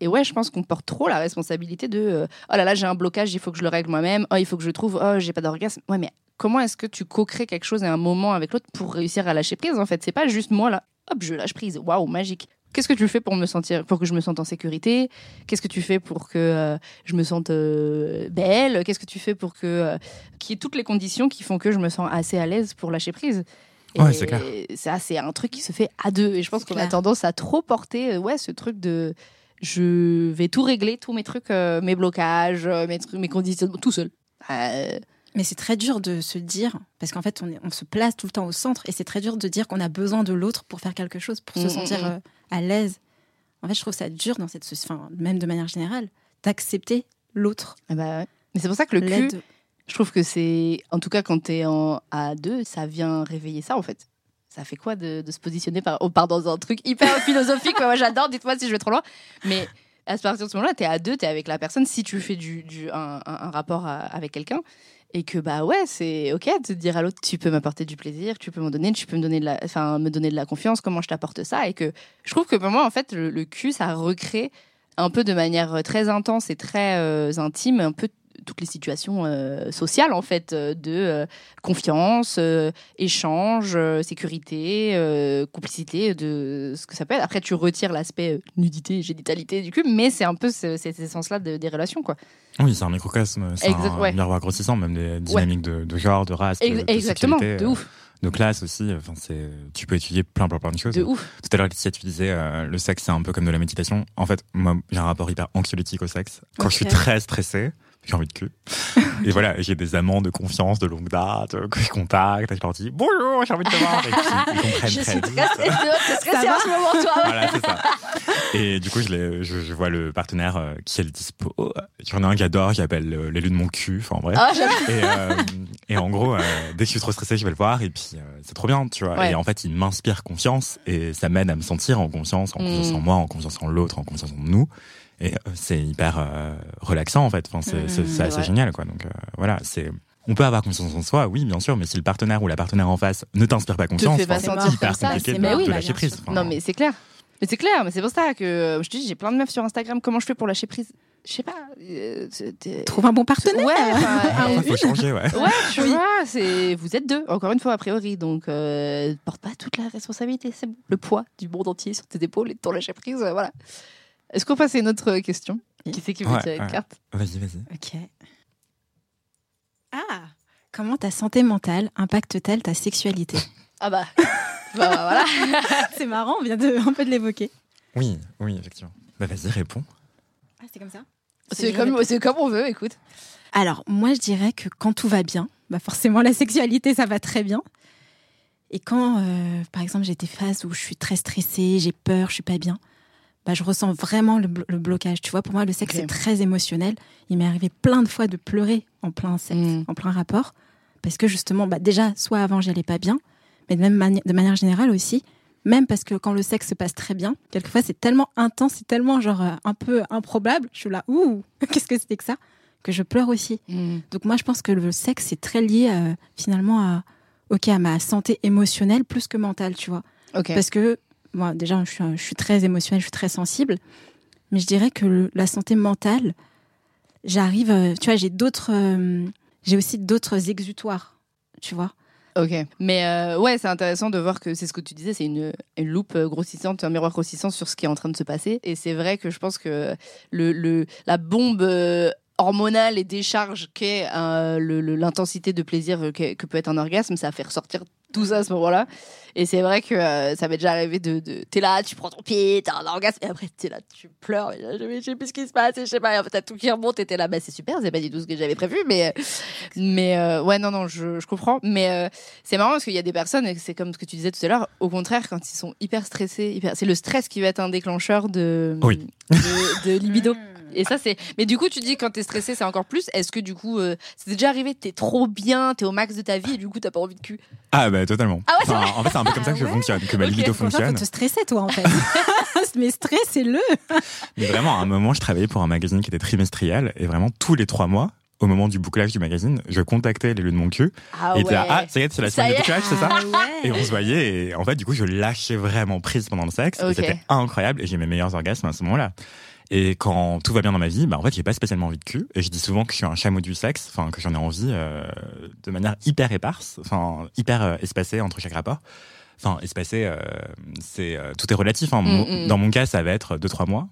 Et ouais, je pense qu'on porte trop la responsabilité de euh, oh là là, j'ai un blocage, il faut que je le règle moi-même. Oh, il faut que je trouve. Oh, j'ai pas d'orgasme. Ouais, mais comment est-ce que tu co-crées quelque chose à un moment avec l'autre pour réussir à lâcher prise En fait, c'est pas juste moi là. Hop, je lâche prise. Waouh, magique. Qu'est-ce que tu fais pour me sentir, pour que je me sente en sécurité? Qu'est-ce que tu fais pour que euh, je me sente euh, belle? Qu'est-ce que tu fais pour que euh, qu'il y ait toutes les conditions qui font que je me sens assez à l'aise pour lâcher prise? Et Ouais, c'est clair. Ça, c'est un truc qui se fait à deux. Et je pense C'est qu'on a tendance à trop porter, euh, ouais, ce truc de je vais tout régler, tous mes trucs, euh, mes blocages, mes, trucs, mes conditions, tout seul. Euh, Mais c'est très dur de se dire, parce qu'en fait, on, est- on se place tout le temps au centre, et c'est très dur de dire qu'on a besoin de l'autre pour faire quelque chose, pour Mm, se mm, sentir mm. euh, à l'aise. En fait, je trouve ça dur, dans cette, enfin, même de manière générale, d'accepter l'autre. ah bah ouais. Mais c'est pour ça que le cul, je trouve que c'est, en tout cas quand t'es en A2, ça vient réveiller ça en fait. Ça fait quoi de, de se positionner par, on part dans un truc hyper philosophique, moi j'adore, dites-moi si je vais trop loin. Mais à partir de ce moment-là, t'es à deux, t'es avec la personne, si tu fais du, du- un, un- un rapport à- avec quelqu'un, et que bah ouais, c'est ok de dire à l'autre, tu peux m'apporter du plaisir, tu peux m'en donner, tu peux me donner de la, enfin me donner de la confiance, comment je t'apporte ça, et que je trouve que pour moi en fait le, cul ça recrée un peu de manière très intense et très euh, intime, un peu toutes les situations euh, sociales en fait, euh, de euh, confiance, échange, sécurité, complicité, de ce que ça peut être. Après, tu retires l'aspect nudité, génitalité du cul, mais c'est un peu ce- cet essence-là de- des relations, quoi. Oui, c'est un microcosme, c'est un ouais. miroir grossissant, même des dynamiques de, de genre, de race, de, Exactement, de ouf, de classe aussi. Enfin, c'est, tu peux étudier plein, plein, plein de choses. de ouf. Tout à l'heure, Laetitia, tu disais, euh, le sexe, c'est un peu comme de la méditation. En fait, moi, j'ai un rapport hyper anxiolytique au sexe. Quand je suis très stressé, j'ai envie de cul. Et voilà, j'ai des amants de confiance de longue date euh, que je contacte et je leur dis bonjour, j'ai envie de te voir. Et puis, ils comprennent Je très suis vite. très stressée, stressée en ce moment, toi. Voilà, c'est ça. Et du coup, je, je, je vois le partenaire euh, qui est le dispo. J'en ai un qui adore, j'appelle euh, l'élu de mon cul. Enfin, bref. Ah, j'aime. Et, euh, et en gros, euh, dès que je suis trop stressé, je vais le voir et puis euh, c'est trop bien, tu vois. Ouais. Et en fait, il m'inspire confiance et ça m'aide à me sentir en confiance, en confiance Mm. en moi, en confiance en l'autre, en confiance en nous. Et euh, c'est hyper euh, relaxant en fait. Enfin, c'est Mm, c'est- assez génial, quoi. Donc euh, voilà, c'est. On peut avoir confiance en soi, oui, bien sûr, mais si le partenaire ou la partenaire en face ne t'inspire pas confiance, enfin, c'est hyper compliqué de, Mais oui, lâcher prise. Enfin, Non, mais c'est clair. Mais c'est clair, mais c'est pour ça que je te dis, j'ai plein de meufs sur Instagram. Comment je fais pour lâcher prise? Je sais pas. euh, Trouve un bon partenaire. Ouais, enfin, euh, faut changer, ouais. Ouais, tu Oui. vois, c'est vous êtes deux, encore une fois a priori, donc euh, porte pas toute la responsabilité, c'est bon. le poids du monde entier sur tes épaules et de ton lâcher prise, voilà. Est-ce qu'on passe à une autre question Qui c'est qui veut Ouais, tirer une ouais. carte Vas-y, vas-y. Ok. Ah Comment ta santé mentale impacte-t-elle ta sexualité? Ah bah, bah, bah, voilà. C'est marrant, on vient de, un peu de l'évoquer. Oui, oui, effectivement. Bah vas-y, réponds. Ah, c'est comme ça? C'est comme, c'est comme on veut, écoute. Alors, moi, je dirais que quand tout va bien, bah forcément, la sexualité, ça va très bien. Et quand, euh, par exemple, j'ai des phases où je suis très stressée, j'ai peur, je suis pas bien, bah, je ressens vraiment le, blo- le blocage. Tu vois, pour moi, le sexe, Ok. c'est très émotionnel. Il m'est arrivé plein de fois de pleurer en plein sexe, Mm. en plein rapport. Parce que justement, bah, déjà, soit avant, j'y allais pas bien, mais de, même mani- de manière générale aussi, même parce que quand le sexe se passe très bien, quelquefois, c'est tellement intense, c'est tellement genre euh, un peu improbable. Je suis là, ouh, qu'est-ce que c'était que ça? Que je pleure aussi. Donc moi, je pense que le sexe, c'est très lié euh, finalement à, ok, à ma santé émotionnelle plus que mentale, tu vois. Parce que, moi, déjà, je suis, très émotionnelle, je suis très sensible. Mais je dirais que la santé mentale, j'arrive, euh, tu vois, j'ai d'autres, euh, j'ai aussi d'autres exutoires, tu vois. Ok. Mais euh, ouais, c'est intéressant de voir que c'est ce que tu disais, c'est une, une loupe grossissante, un miroir grossissant sur ce qui est en train de se passer. Et c'est vrai que je pense que le, le, la bombe hormonale et décharge qu'est l'intensité de plaisir que, que peut être un orgasme, ça fait ressortir tout ça à ce moment-là. Et c'est vrai que euh, ça m'est déjà arrivé de, de t'es là, tu prends ton pied, t'as un orgasme, et après t'es là, tu pleures, et là, je je sais plus ce qui se passe, et je sais pas, et en fait t'as tout qui remonte, et t'es là, bah c'est super, c'est pas du tout ce que j'avais prévu, mais mais euh, ouais non non, je, je comprends, mais euh, c'est marrant parce qu'il y a des personnes, et c'est comme ce que tu disais tout à l'heure, au contraire quand ils sont hyper stressés, hyper... c'est le stress qui va être un déclencheur de Oui. de, de libido. Et ça, c'est. Mais du coup, tu dis quand t'es stressé, c'est encore plus. Est-ce que du coup, euh, c'est déjà arrivé, t'es trop bien, t'es au max de ta vie et du coup, t'as pas envie de cul? Ah bah totalement. Ah ouais, c'est Enfin, en fait, c'est un peu comme ça que je Ah ouais fonctionne, que ma Ok. libido Pour ça, faut fonctionne. te stresser, toi, en fait. Mais stressez-le. Mais vraiment, à un moment, je travaillais pour un magazine qui était trimestriel et vraiment tous les trois mois, au moment du bouclage du magazine, je contactais les lieux de mon cul Ah et était là, ah, ça y est, c'est la semaine est. bouclage, c'est ça Ah ouais. Et on se voyait et en fait, du coup, je lâchais vraiment prise pendant le sexe. et Ok. C'était incroyable et j'ai mes meilleurs orgasmes à ce moment-là. Et quand tout va bien dans ma vie, bah en fait, j'ai pas spécialement envie de cul. Et je dis souvent que je suis un chameau du sexe, enfin que j'en ai envie euh, de manière hyper éparse, enfin hyper euh, espacée entre chaque rapport. Enfin espacée, euh, c'est euh, tout est relatif. hein. Mm, mm. Dans mon cas, ça va être deux trois mois.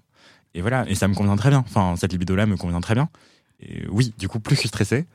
Et voilà, et ça me convient très bien. Enfin, cette libido-là me convient très bien. Et oui, du coup, plus je suis stressé,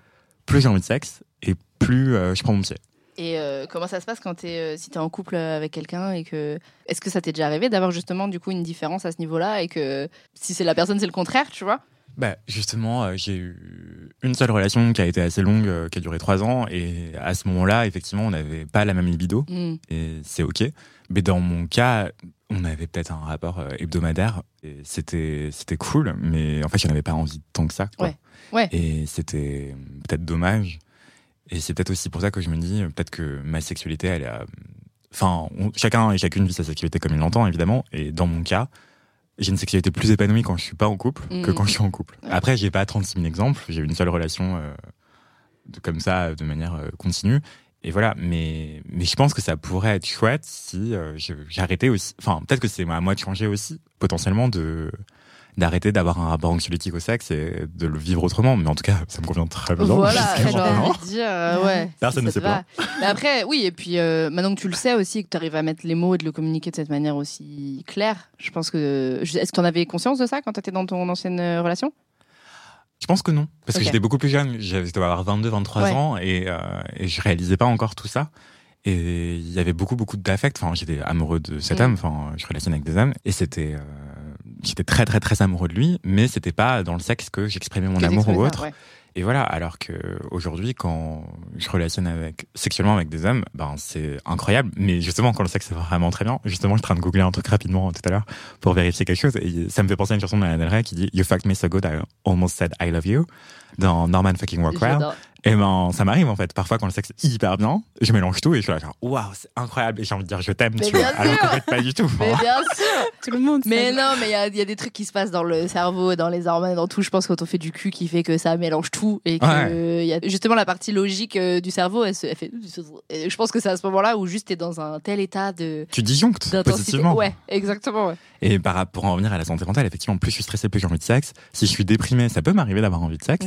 plus j'ai envie de sexe et plus euh, je prends mon pied. Et euh, comment ça se passe quand t'es, euh, si t'es en couple avec quelqu'un et que. Est-ce que ça t'est déjà arrivé d'avoir justement du coup une différence à ce niveau-là et que si c'est la personne, c'est le contraire, tu vois? Bah justement, euh, j'ai eu une seule relation qui a été assez longue, euh, qui a duré trois ans, et à ce moment-là, effectivement, on n'avait pas la même libido, Mm. et c'est ok. Mais dans mon cas, on avait peut-être un rapport euh, hebdomadaire, et c'était c'était cool, mais en fait, j'en avais pas envie tant que ça. Quoi. Ouais. Ouais. Et c'était peut-être dommage. Et c'est peut-être aussi pour ça que je me dis, euh, peut-être que ma sexualité, elle a. Enfin, on- chacun et chacune vit sa sexualité comme il l'entend, évidemment. Et dans mon cas, j'ai une sexualité plus épanouie quand je suis pas en couple que Mm. quand je suis en couple. Ouais. Après, j'ai pas 36 000 exemples. J'ai eu une seule relation euh, de, comme ça, de manière euh, continue. Et voilà. Mais, mais je pense que ça pourrait être chouette si euh, j'arrêtais aussi. Enfin, peut-être que c'est à moi de changer aussi, potentiellement, de d'arrêter d'avoir un rapport anxiolytique au sexe et de le vivre autrement. Mais en tout cas, ça me convient très bien. Voilà, de dire, euh, ouais. Personne ne sait va. Mais après, oui, et puis euh, maintenant que tu le sais aussi, et que tu arrives à mettre les mots et de le communiquer de cette manière aussi claire, je pense que. Est-ce que tu en avais conscience de ça quand tu étais dans ton ancienne euh, relation? Je pense que non, parce que j'étais beaucoup plus jeune. J'avais- avoir 22, 23 Ouais. ans et, euh, et je réalisais pas encore tout ça. Et il y avait beaucoup, beaucoup d'affect. Enfin, j'étais amoureux de cet Mm. homme. Enfin, je relationnais avec des hommes. Et c'était, euh, j'étais très, très, très amoureux de lui. Mais c'était pas dans le sexe que j'exprimais mon Que amour ou autre. ouais. Et voilà. Alors que aujourd'hui, quand je relationne avec, sexuellement avec des hommes, ben, c'est incroyable. Mais justement, quand le sexe est vraiment très bien, justement, je suis en train de googler un truc rapidement tout à l'heure pour vérifier quelque chose. Et ça me fait penser à une chanson de Lana Del Rey qui dit You fucked me so good, I almost said I love you dans Norman fucking Rockwell. Et ben, ça m'arrive en fait. Parfois, quand le sexe est hyper bien, je mélange tout et je suis là, genre, waouh, c'est incroyable. Et j'ai envie de dire je t'aime, tu vois. bien Alors sûr. qu'en fait, pas du tout. Mais bien sûr Tout le monde. Mais sait. non, mais il y a, il y a des trucs qui se passent dans le cerveau, dans les hormones, dans tout. Je pense quand on fait du cul qui fait que ça mélange tout et que Ouais. il y a justement la partie logique euh, du cerveau. Elle, se, elle fait. et je pense que c'est à ce moment-là où juste t'es dans un tel état de Tu disjonctes d'intensité. positivement. Ouais, exactement. Ouais. Et par rapport pour en revenir à la santé mentale, effectivement, plus je suis stressé, plus j'ai envie de sexe. Si je suis déprimé, ça peut m'arriver d'avoir envie de sexe.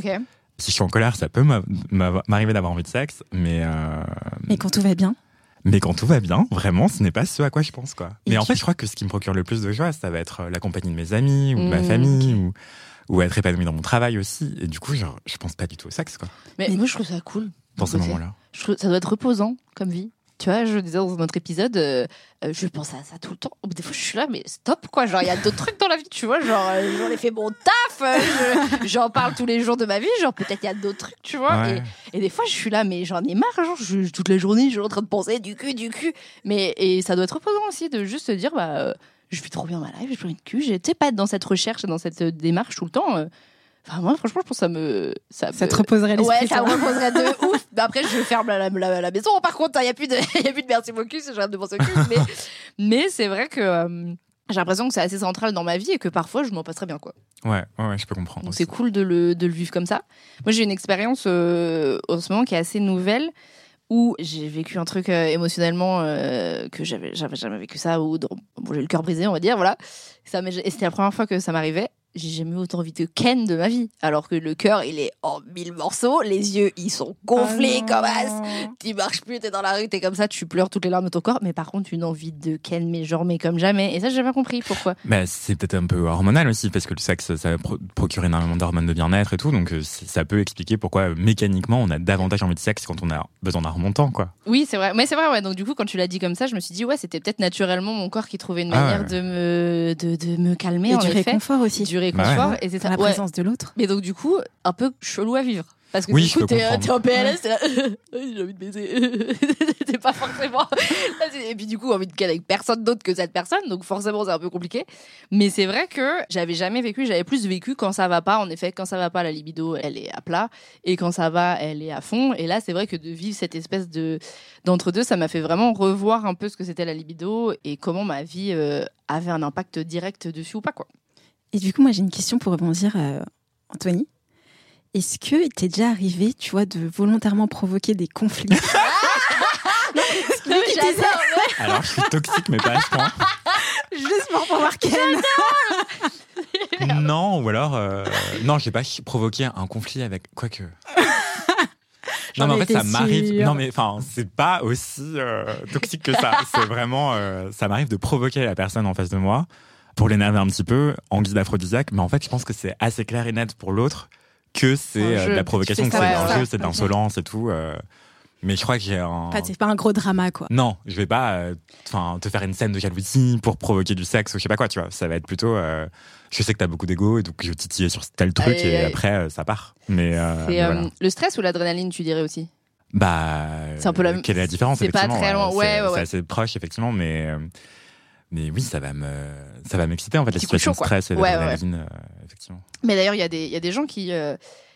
Si je suis en colère, ça peut m'a- m'a- m'arriver d'avoir envie de sexe. Mais, euh, Mais quand tout va bien, mais quand tout va bien, vraiment, ce n'est pas ce à quoi je pense, quoi. Et mais en fait, je crois que ce qui me procure le plus de joie, ça va être euh, la compagnie de mes amis ou de ma Mmh, famille ou, ou être épanoui dans mon travail aussi. Et du coup, genre, je pense pas du tout au sexe, quoi, Mais, Mais- moi, je trouve ça cool. dans ces moments-là. Je trouve ça doit être reposant comme vie. Tu vois, je disais dans un autre épisode, euh, euh, je pense à ça tout le temps. Des fois, je suis là, mais stop, quoi. Genre, il y a d'autres trucs dans la vie, tu vois. Genre, euh, j'en ai fait mon taf. euh, je- J'en parle tous les jours de ma vie. Genre, peut-être il y a d'autres trucs, tu vois. Ouais. Et, et des fois, je suis là, mais j'en ai marre. Genre, je- toute la journée, je suis en train de penser du cul, du cul. Mais et ça doit être reposant aussi de juste se dire, bah, je vis trop bien ma life, j'ai envie de cul. Tu sais, pas être dans cette recherche, dans cette démarche tout le temps. Enfin, moi, franchement, je pense que ça me. Ça, ça me- te reposerait l'esprit. Ouais, ça me reposerait de ouf. Après, je ferme la, la, la maison. Par contre, il n'y a, plus de- y a plus de merci mon cul, j'arrête de penser au cul. Mais, mais c'est vrai que euh, j'ai l'impression que c'est assez central dans ma vie et que parfois, je m'en passe très bien. Quoi. Ouais, ouais, ouais, je peux comprendre. C'est cool de le, de le vivre comme ça. Moi, j'ai une expérience euh, en ce moment qui est assez nouvelle où j'ai vécu un truc euh, émotionnellement euh, que j'avais jamais vécu ça ou bon, j'ai le cœur brisé on va dire voilà ça et c'était la première fois que ça m'arrivait j'ai jamais autant envie de Ken de ma vie alors que le cœur il est en mille morceaux les yeux ils sont gonflés Ah comme as tu marches plus, t'es dans la rue, t'es comme ça, tu pleures toutes les larmes de ton corps, mais par contre, une envie de Ken, mais genre, mais comme jamais. Et ça, j'ai pas compris pourquoi. Bah, c'est peut-être un peu hormonal aussi, parce que le sexe, ça pro- procure énormément d'hormones de bien-être et tout, donc euh, ça peut expliquer pourquoi euh, mécaniquement on a davantage envie de sexe quand on a besoin d'un remontant, quoi. Oui, c'est vrai. Mais c'est vrai, ouais. Donc, du coup, quand tu l'as dit comme ça, je me suis dit, ouais, c'était peut-être naturellement mon corps qui trouvait une Ah manière ouais. de, me, de, de me calmer, Et en du effet. réconfort aussi. Du Bah Et c'est ça. la Ouais. présence de l'autre. Mais donc, du coup, un peu chelou à vivre. Parce que Oui, du coup, peux t'es en PLS, t'es là, j'ai envie de baiser. t'es pas forcément. Et puis, du coup, envie de ken avec personne d'autre que cette personne. Donc, forcément, c'est un peu compliqué. Mais c'est vrai que j'avais jamais vécu, j'avais plus vécu quand ça va pas. En effet, quand ça va pas, la libido, elle est à plat. Et quand ça va, elle est à fond. Et là, c'est vrai que de vivre cette espèce de d'entre-deux, ça m'a fait vraiment revoir un peu ce que c'était la libido et comment ma vie euh, avait un impact direct dessus ou pas, quoi. Et du coup, moi, j'ai une question pour rebondir, euh, Anthony. Est-ce que il t'est déjà arrivé, tu vois, de volontairement provoquer des conflits? Non, mais j'adore, Alors, je suis toxique, mais pas à ce point. Juste pour pouvoir Ken Non, ou alors, euh, non, j'ai pas provoqué un conflit avec, quoique. J'en Non, mais en ai fait, ça m'arrive. Non, mais enfin, c'est pas aussi euh, toxique que ça. C'est vraiment, euh, ça m'arrive de provoquer la personne en face de moi pour l'énerver un petit peu en guise d'aphrodisiaque. Mais en fait, je pense que c'est assez clair et net pour l'autre que c'est euh, de la provocation, que c'est un jeu, c'est de l'insolence et tout. euh. Mais je crois que j'ai un. Pas- C'est pas un gros drama, quoi. Non, je vais pas euh, enfin te faire une scène de jalousie pour provoquer du sexe ou je sais pas quoi, tu vois. Ça va être plutôt euh, je sais que t'as beaucoup d'ego et donc je titille sur tel truc et après euh, ça part. Mais, euh, C'est mais euh, voilà. le stress ou l'adrénaline, tu dirais aussi? Bah c'est un peu la- euh, quelle est la différence c'est pas très loin. C'est- Ouais, ouais, C'est ouais. assez proche effectivement mais euh, mais oui, ça va me ça va m'exciter en fait la situation de stress et. Ouais, ouais, euh, effectivement. Mais d'ailleurs, il y, a des- il y a des gens qui. euh,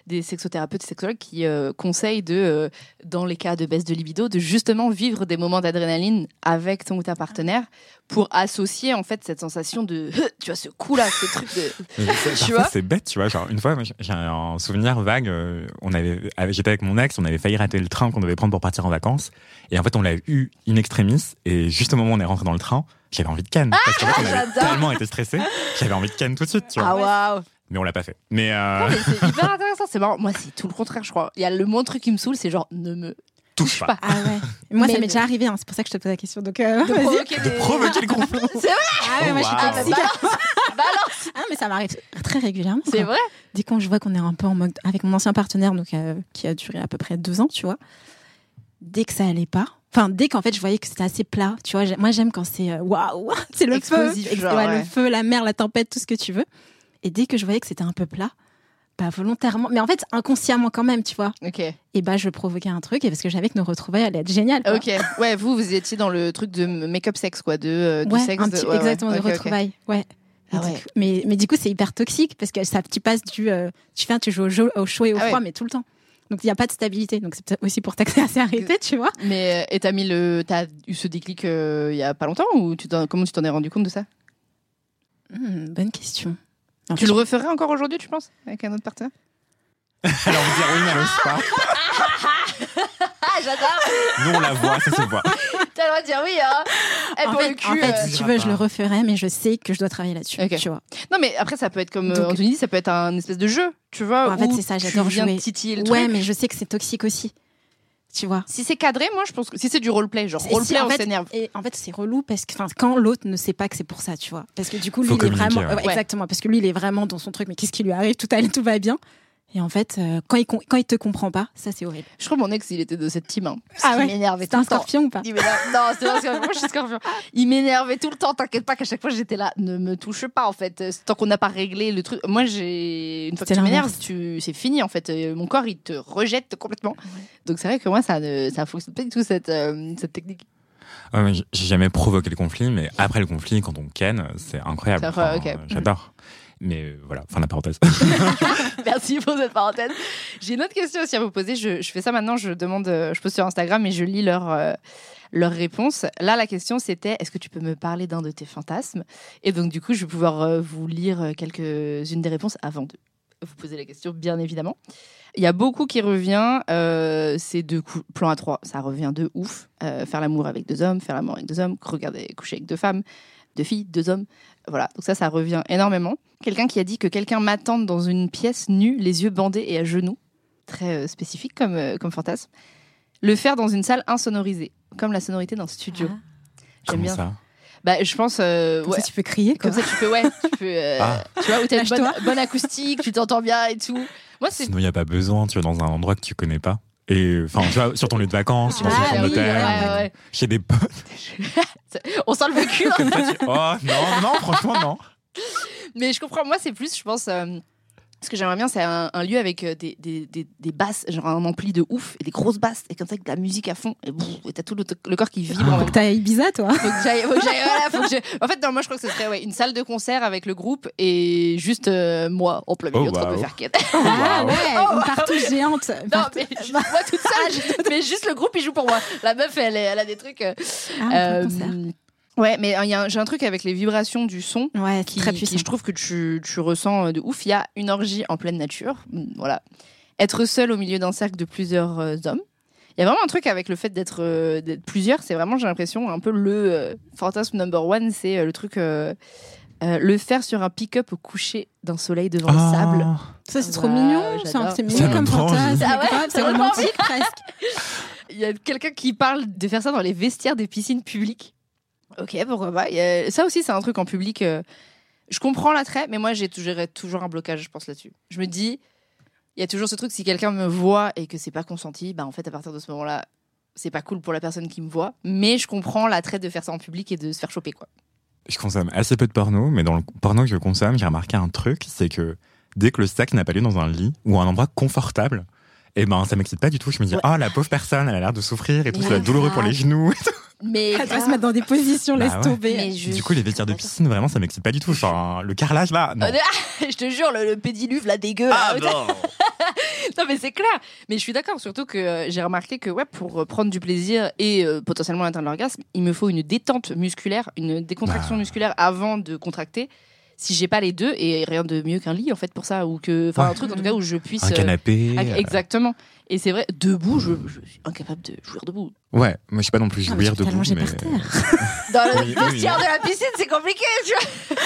des sexothérapeutes et sexologues qui euh, conseillent de, euh, dans les cas de baisse de libido, de justement vivre des moments d'adrénaline avec ton ou ta partenaire pour associer en fait cette sensation de, tu vois, ce coup-là, ce truc de. Tu vois c'est bête, tu vois. Genre, une fois, moi, j'ai un souvenir vague. euh, on avait, j'étais avec mon ex, on avait failli rater le train qu'on devait prendre pour partir en vacances. Et en fait, on l'a eu in extremis. Et juste au moment où on est rentré dans le train, j'avais envie de ken. Parce qu'en fait, on avait Ah, j'adore. tellement été stressé, j'avais envie de ken tout de suite, tu vois. Ah waouh! Mais on l'a pas fait. Mais, euh, Non, mais c'est hyper intéressant, c'est marrant. Moi, c'est tout le contraire, je crois. Il y a le moins de truc qui me saoule, c'est genre, ne me touche pas. pas. Ah ouais. Moi, Mais- ça m'est déjà arrivé, hein, c'est pour ça que je te pose la question. Donc, euh, De provoquer De des- provoquer le conflit. C'est vrai? Ah ouais, moi, je suis Wow. Ah, bah, balance! Balance! Ah, mais ça m'arrive très régulièrement. C'est vrai? Dès quand je vois qu'on est un peu en mode avec mon ancien partenaire, donc euh, qui a duré à peu près deux ans, tu vois. Dès que ça allait pas, enfin dès qu'en fait je voyais que c'était assez plat, tu vois. Moi j'aime quand c'est euh, waouh, c'est le Explosif, feu, genre, ouais. le feu, la mer, la tempête, tout ce que tu veux. Et dès que je voyais que c'était un peu plat, pas volontairement, mais en fait inconsciemment quand même, tu vois. Ok. Et bah je provoquais un truc et parce que j'avais que nos retrouvailles allaient être géniales. quoi. Ok. Ouais, vous, vous étiez dans le truc de make-up sexe, quoi, de, euh, du Ouais, sexe. un de- petit- ouais, ouais. exactement, de ok. retrouvailles. Ouais. Ah ouais. coup- mais, mais du coup, c'est hyper toxique parce que ça, tu passes du. euh, tu fais, un- tu joues au, au chaud et au Ah froid, ouais. mais tout le temps. Donc, il n'y a pas de stabilité. Donc, c'est aussi pour ça que c'est assez arrêté, tu vois. Mais, euh, et t'as mis le. T'as eu ce déclic euh, il y a pas longtemps ou tu comment tu t'en es rendu compte de ça? Hmm, bonne question. Tu le referais encore aujourd'hui, tu penses Avec un autre partenaire? Alors, vous dire oui, mais elle ose pas. Ah, j'adore Nous, on la voit, ça se voit. T'as le droit de dire oui, hein Eh, en pour fait, le cul. en fait, euh, si tu veux, je le referais, mais je sais que je dois travailler là-dessus. Ok. Tu vois. Non, mais après, ça peut être comme euh, Donc- Anthony dit, ça peut être un espèce de jeu, tu vois. En fait, c'est ça, tu j'adore jouer. titiller le Ouais, truc. mais je sais que c'est toxique aussi. Tu vois. Si c'est cadré, moi, je pense que si c'est du roleplay, genre si, roleplay, en on fait, s'énerve. Et en fait, c'est relou parce que quand l'autre ne sait pas que c'est pour ça, tu vois. Parce que du coup, lui, Faut il est vraiment. ouais. ouais, Exactement. Parce que lui, il est vraiment dans son truc. Mais qu'est-ce qui lui arrive? Tout, allait, tout va bien. Et en fait, euh, quand, il, quand il te comprend pas, ça, c'est horrible. Je crois que mon ex, il était de cette team. Hein, Ah ouais m'énervait C'est tout un le temps. scorpion ou pas Il Non, c'est pas scorpion. Moi, je suis scorpion. Il m'énervait tout le temps. T'inquiète pas qu'à chaque fois, j'étais là. Ne me touche pas, en fait. Euh, Tant qu'on n'a pas réglé le truc. Moi, j'ai. Une fois que tu m'énerves, tu... c'est fini, en fait. Euh, Mon corps, il te rejette complètement. Donc, c'est vrai que moi, ça ne ça fonctionne pas du tout, cette, euh, cette technique. Ouais, j'ai jamais provoqué le conflit, mais après le conflit, quand on ken, c'est incroyable. C'est incroyable, ok. euh, J'adore. Mais euh, voilà, fin de la parenthèse. Merci pour cette parenthèse. J'ai une autre question aussi à vous poser. Je, je fais ça maintenant, je demande, euh, je poste sur Instagram et je lis leurs euh, leurs réponses. Là, la question c'était est-ce que tu peux me parler d'un de tes fantasmes? Et donc, du coup, je vais pouvoir euh, vous lire quelques-unes des réponses avant de vous poser la question, bien évidemment. Il y a beaucoup qui revient, euh, c'est deux cou- plans à trois, ça revient de ouf. Euh, faire l'amour avec deux hommes, faire l'amour avec deux hommes, regarder coucher avec deux femmes, deux filles, deux hommes. Voilà, donc ça, ça revient énormément. Quelqu'un qui a dit que quelqu'un m'attende dans une pièce nue, les yeux bandés et à genoux. Très euh, spécifique comme, euh, comme fantasme. Le faire dans une salle insonorisée, comme la sonorité d'un studio. Ah. J'aime bien. ça Bah, je pense, euh, Comme ouais. ça, tu peux crier, quoi. Comme ça, tu peux, ouais, tu peux, euh, Ah. tu vois, où t'as une bonne, bonne acoustique, tu t'entends bien et tout. Moi, c'est Sinon, il n'y a pas besoin, tu vas dans un endroit que tu connais pas. Et enfin, tu vois, sur ton lieu de vacances, Ah, une chambre oui, d'hôtel, ouais, ouais, chez des potes. On sent le vécu. hein. Oh non, non, franchement, non. Mais je comprends, moi, c'est plus, je pense. euh, ce que j'aimerais bien, c'est un, un lieu avec euh, des, des, des, des basses, genre un ampli de ouf, et des grosses basses, et comme ça, avec de la musique à fond, et, boum, et t'as tout le, le corps qui vibre en Faut que t'ailles à Ibiza, toi. Faut que j'aille, faut que j'aille- voilà, faut que je- En fait, non, moi, je crois que ce serait ouais, une salle de concert avec le groupe et juste euh, moi en plein milieu Oh, en train de me wow. faire ken. Ah Waouh. ouais, une partout géante. Non, Partout- mais juste moi toute seule, mais juste le groupe, il joue pour moi. La meuf, elle, elle a des trucs. euh, Ah, euh. Ouais, mais euh, il y a un- j'ai un truc avec les vibrations du son. Ouais, qui, très qui, puissant. je trouve que tu, tu ressens euh, de ouf. Il y a une orgie en pleine nature. Mm, Voilà. Être seul au milieu d'un cercle de plusieurs euh, hommes. Il y a vraiment un truc avec le fait d'être euh, plusieurs. C'est vraiment, j'ai l'impression, un peu le euh, fantasme number one. C'est euh, le truc. euh, euh, le faire sur un pick-up au coucher d'un soleil devant le sable. Ah. Ça, c'est trop mignon. C'est mignon me comme fantasme. Ah ouais, C'est romantique presque. Il y a quelqu'un qui parle de faire ça dans les vestiaires des piscines publiques. Ok, pourquoi pas. Ça aussi, c'est un truc en public. euh, Je comprends l'attrait, mais moi, j'ai toujours, toujours un blocage, je pense, là-dessus. Je me dis, il y a toujours ce truc, si quelqu'un me voit et que c'est pas consenti, bah, en fait, à partir de ce moment-là, c'est pas cool pour la personne qui me voit. Mais je comprends l'attrait de faire ça en public et de se faire choper, quoi. Je consomme assez peu de porno, mais dans le porno que je consomme, j'ai remarqué un truc, c'est que dès que le sac n'a pas lieu dans un lit ou un endroit confortable, et ben ça m'excite pas du tout. Je me dis, Ouais. oh la pauvre personne, elle a l'air de souffrir et tout, Mais ça va être douloureux pour les genoux. Mais Elle doit se mettre dans des positions, Bah laisse ouais. tomber. Mais je Du coup, les vestiaires de piscine, vraiment, ça m'excite pas du tout. Enfin, le carrelage là, non. Ah, je te jure, le, le pédiluve, la dégueu. Ah là, non Non, mais c'est clair. Mais je suis d'accord, surtout que euh, j'ai remarqué que ouais, pour euh, prendre du plaisir et euh, potentiellement atteindre l'orgasme, il me faut une détente musculaire, une décontraction Ah. musculaire avant de contracter. Si j'ai pas les deux, et rien de mieux qu'un lit en fait pour ça, ou que, enfin un truc en tout cas où je puisse. Un euh, canapé. euh, Exactement. Et c'est vrai, debout, je, je suis incapable de jouir debout. Ouais, moi je sais pas non plus jouir debout, mais. par terre. Dans le Oui, oui, oui. vestiaire de la piscine, c'est compliqué, tu vois.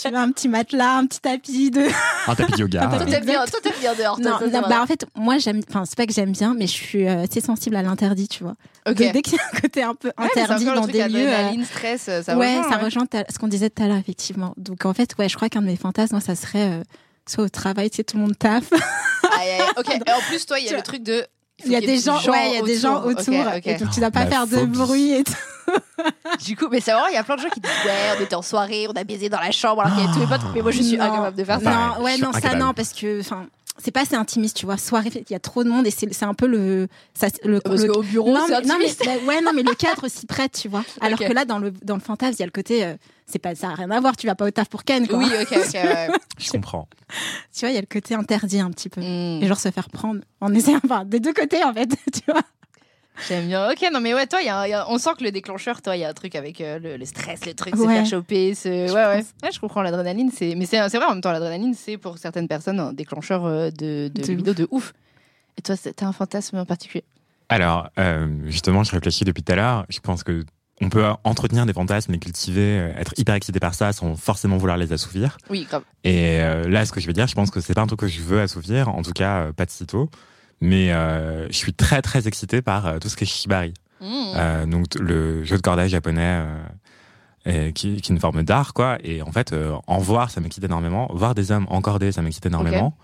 tu mets un petit matelas, un petit tapis de. Un tapis de yoga. Un Toi, tapis t'aimes bien, toi, t'aimes bien dehors. toi, Non, ça, non, bah en fait, moi j'aime. Enfin, c'est pas que j'aime bien, mais je suis euh, assez sensible à l'interdit, tu vois. Ok. Dès, dès qu'il y a un côté un peu Ouais, interdit le dans des lieux. euh, stress, euh, ça ouais, rejoint, ça ouais. rejoint ta- ce qu'on disait tout à l'heure, effectivement. Donc en fait, ouais, je crois qu'un de mes fantasmes, ça serait euh, soit au travail, tu sais, tout le monde taffe. Aïe, aïe, Ok, et en plus, toi, il y a Tu le truc de. Il y a des gens, ouais, il y a des gens autour. Et donc tu dois pas La faire de bruit et tout. Du coup, mais c'est vrai, il y a plein de gens qui disent Ouais, on était en soirée, on a baisé dans la chambre alors qu'il y avait tous mes potes. Mais moi, je suis incapable de faire ça. Non, ouais, non, ça non, parce que, enfin, c'est pas assez intimiste, tu vois. Soirée, il y a trop de monde et c'est c'est un peu le, ça, le, Parce le- qu'au bureau, non, c'est mais, non, mais, bah, ouais, non, mais le cadre s'y prête, tu vois. Alors que là, dans le, dans le fantasme, il y a le côté, euh, c'est pas, ça a rien à voir, tu vas pas au taf pour Ken, quoi. Oui, ok, ok. ouais. Je comprends. Tu vois, il y a le côté interdit un petit peu. Hmm, Et genre se faire prendre en essayant, enfin, des deux côtés, en fait, tu vois. J'aime bien. Ok, non, mais ouais, toi, il y a un- il y a- on sent que le déclencheur, toi, il y a un truc avec euh, le, le stress, le truc, se Ouais. faire choper. ce- Je Ouais, ouais. je comprends l'adrénaline. c'est- Mais c'est c'est vrai, en même temps, l'adrénaline, c'est pour certaines personnes un déclencheur euh, de, de, De libido de ouf. Et toi, t'as un fantasme en particulier? Alors, euh, justement, je réfléchis depuis tout à l'heure. Je pense que on peut entretenir des fantasmes, les cultiver, être hyper excité par ça sans forcément vouloir les assouvir. Oui, grave. Et euh, là, ce que je veux dire, je pense que c'est pas un truc que je veux assouvir, en tout cas euh, pas de sitôt. Mais euh, je suis très très excité par euh, tout ce qui est shibari. Hmm. Euh, donc le jeu de cordage japonais euh, et qui, qui est une forme d'art, quoi. Et en fait, euh, en voir, ça m'excite énormément. Voir des hommes encordés, ça m'excite énormément.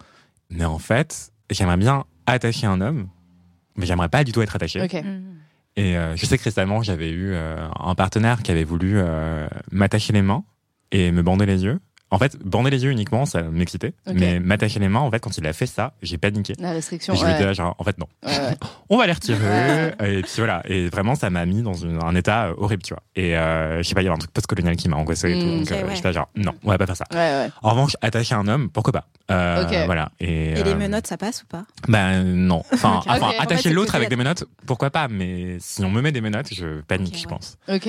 Mais en fait, j'aimerais bien attacher un homme, mais j'aimerais pas du tout être attaché. Ok. Et euh, je sais que récemment, j'avais eu euh, un partenaire qui avait voulu euh, m'attacher les mains et me bander les yeux. En fait, bander les yeux uniquement, ça m'excitait. Mais m'attacher les mains, en fait, quand il a fait ça, j'ai paniqué. La restriction. Et je lui ouais. genre, en fait, non. Ouais, ouais. On va les retirer. Et puis voilà. Et vraiment, ça m'a mis dans une- un état euh, horrible, tu vois. Et euh, je sais pas, il y avait un truc post-colonial qui m'a angoissé et tout. Mm, Donc, ok, euh, ouais. j'étais genre, non, on va pas faire ça. Ouais, ouais. En revanche, attacher un homme, pourquoi pas? Euh. Voilà. Et, Et les menottes, ça passe ou pas? Ben non. Enfin, enfin. En fait, l'autre avec des menottes, pourquoi pas? Mais si on me met des menottes, je panique, je ouais. pense. Ok.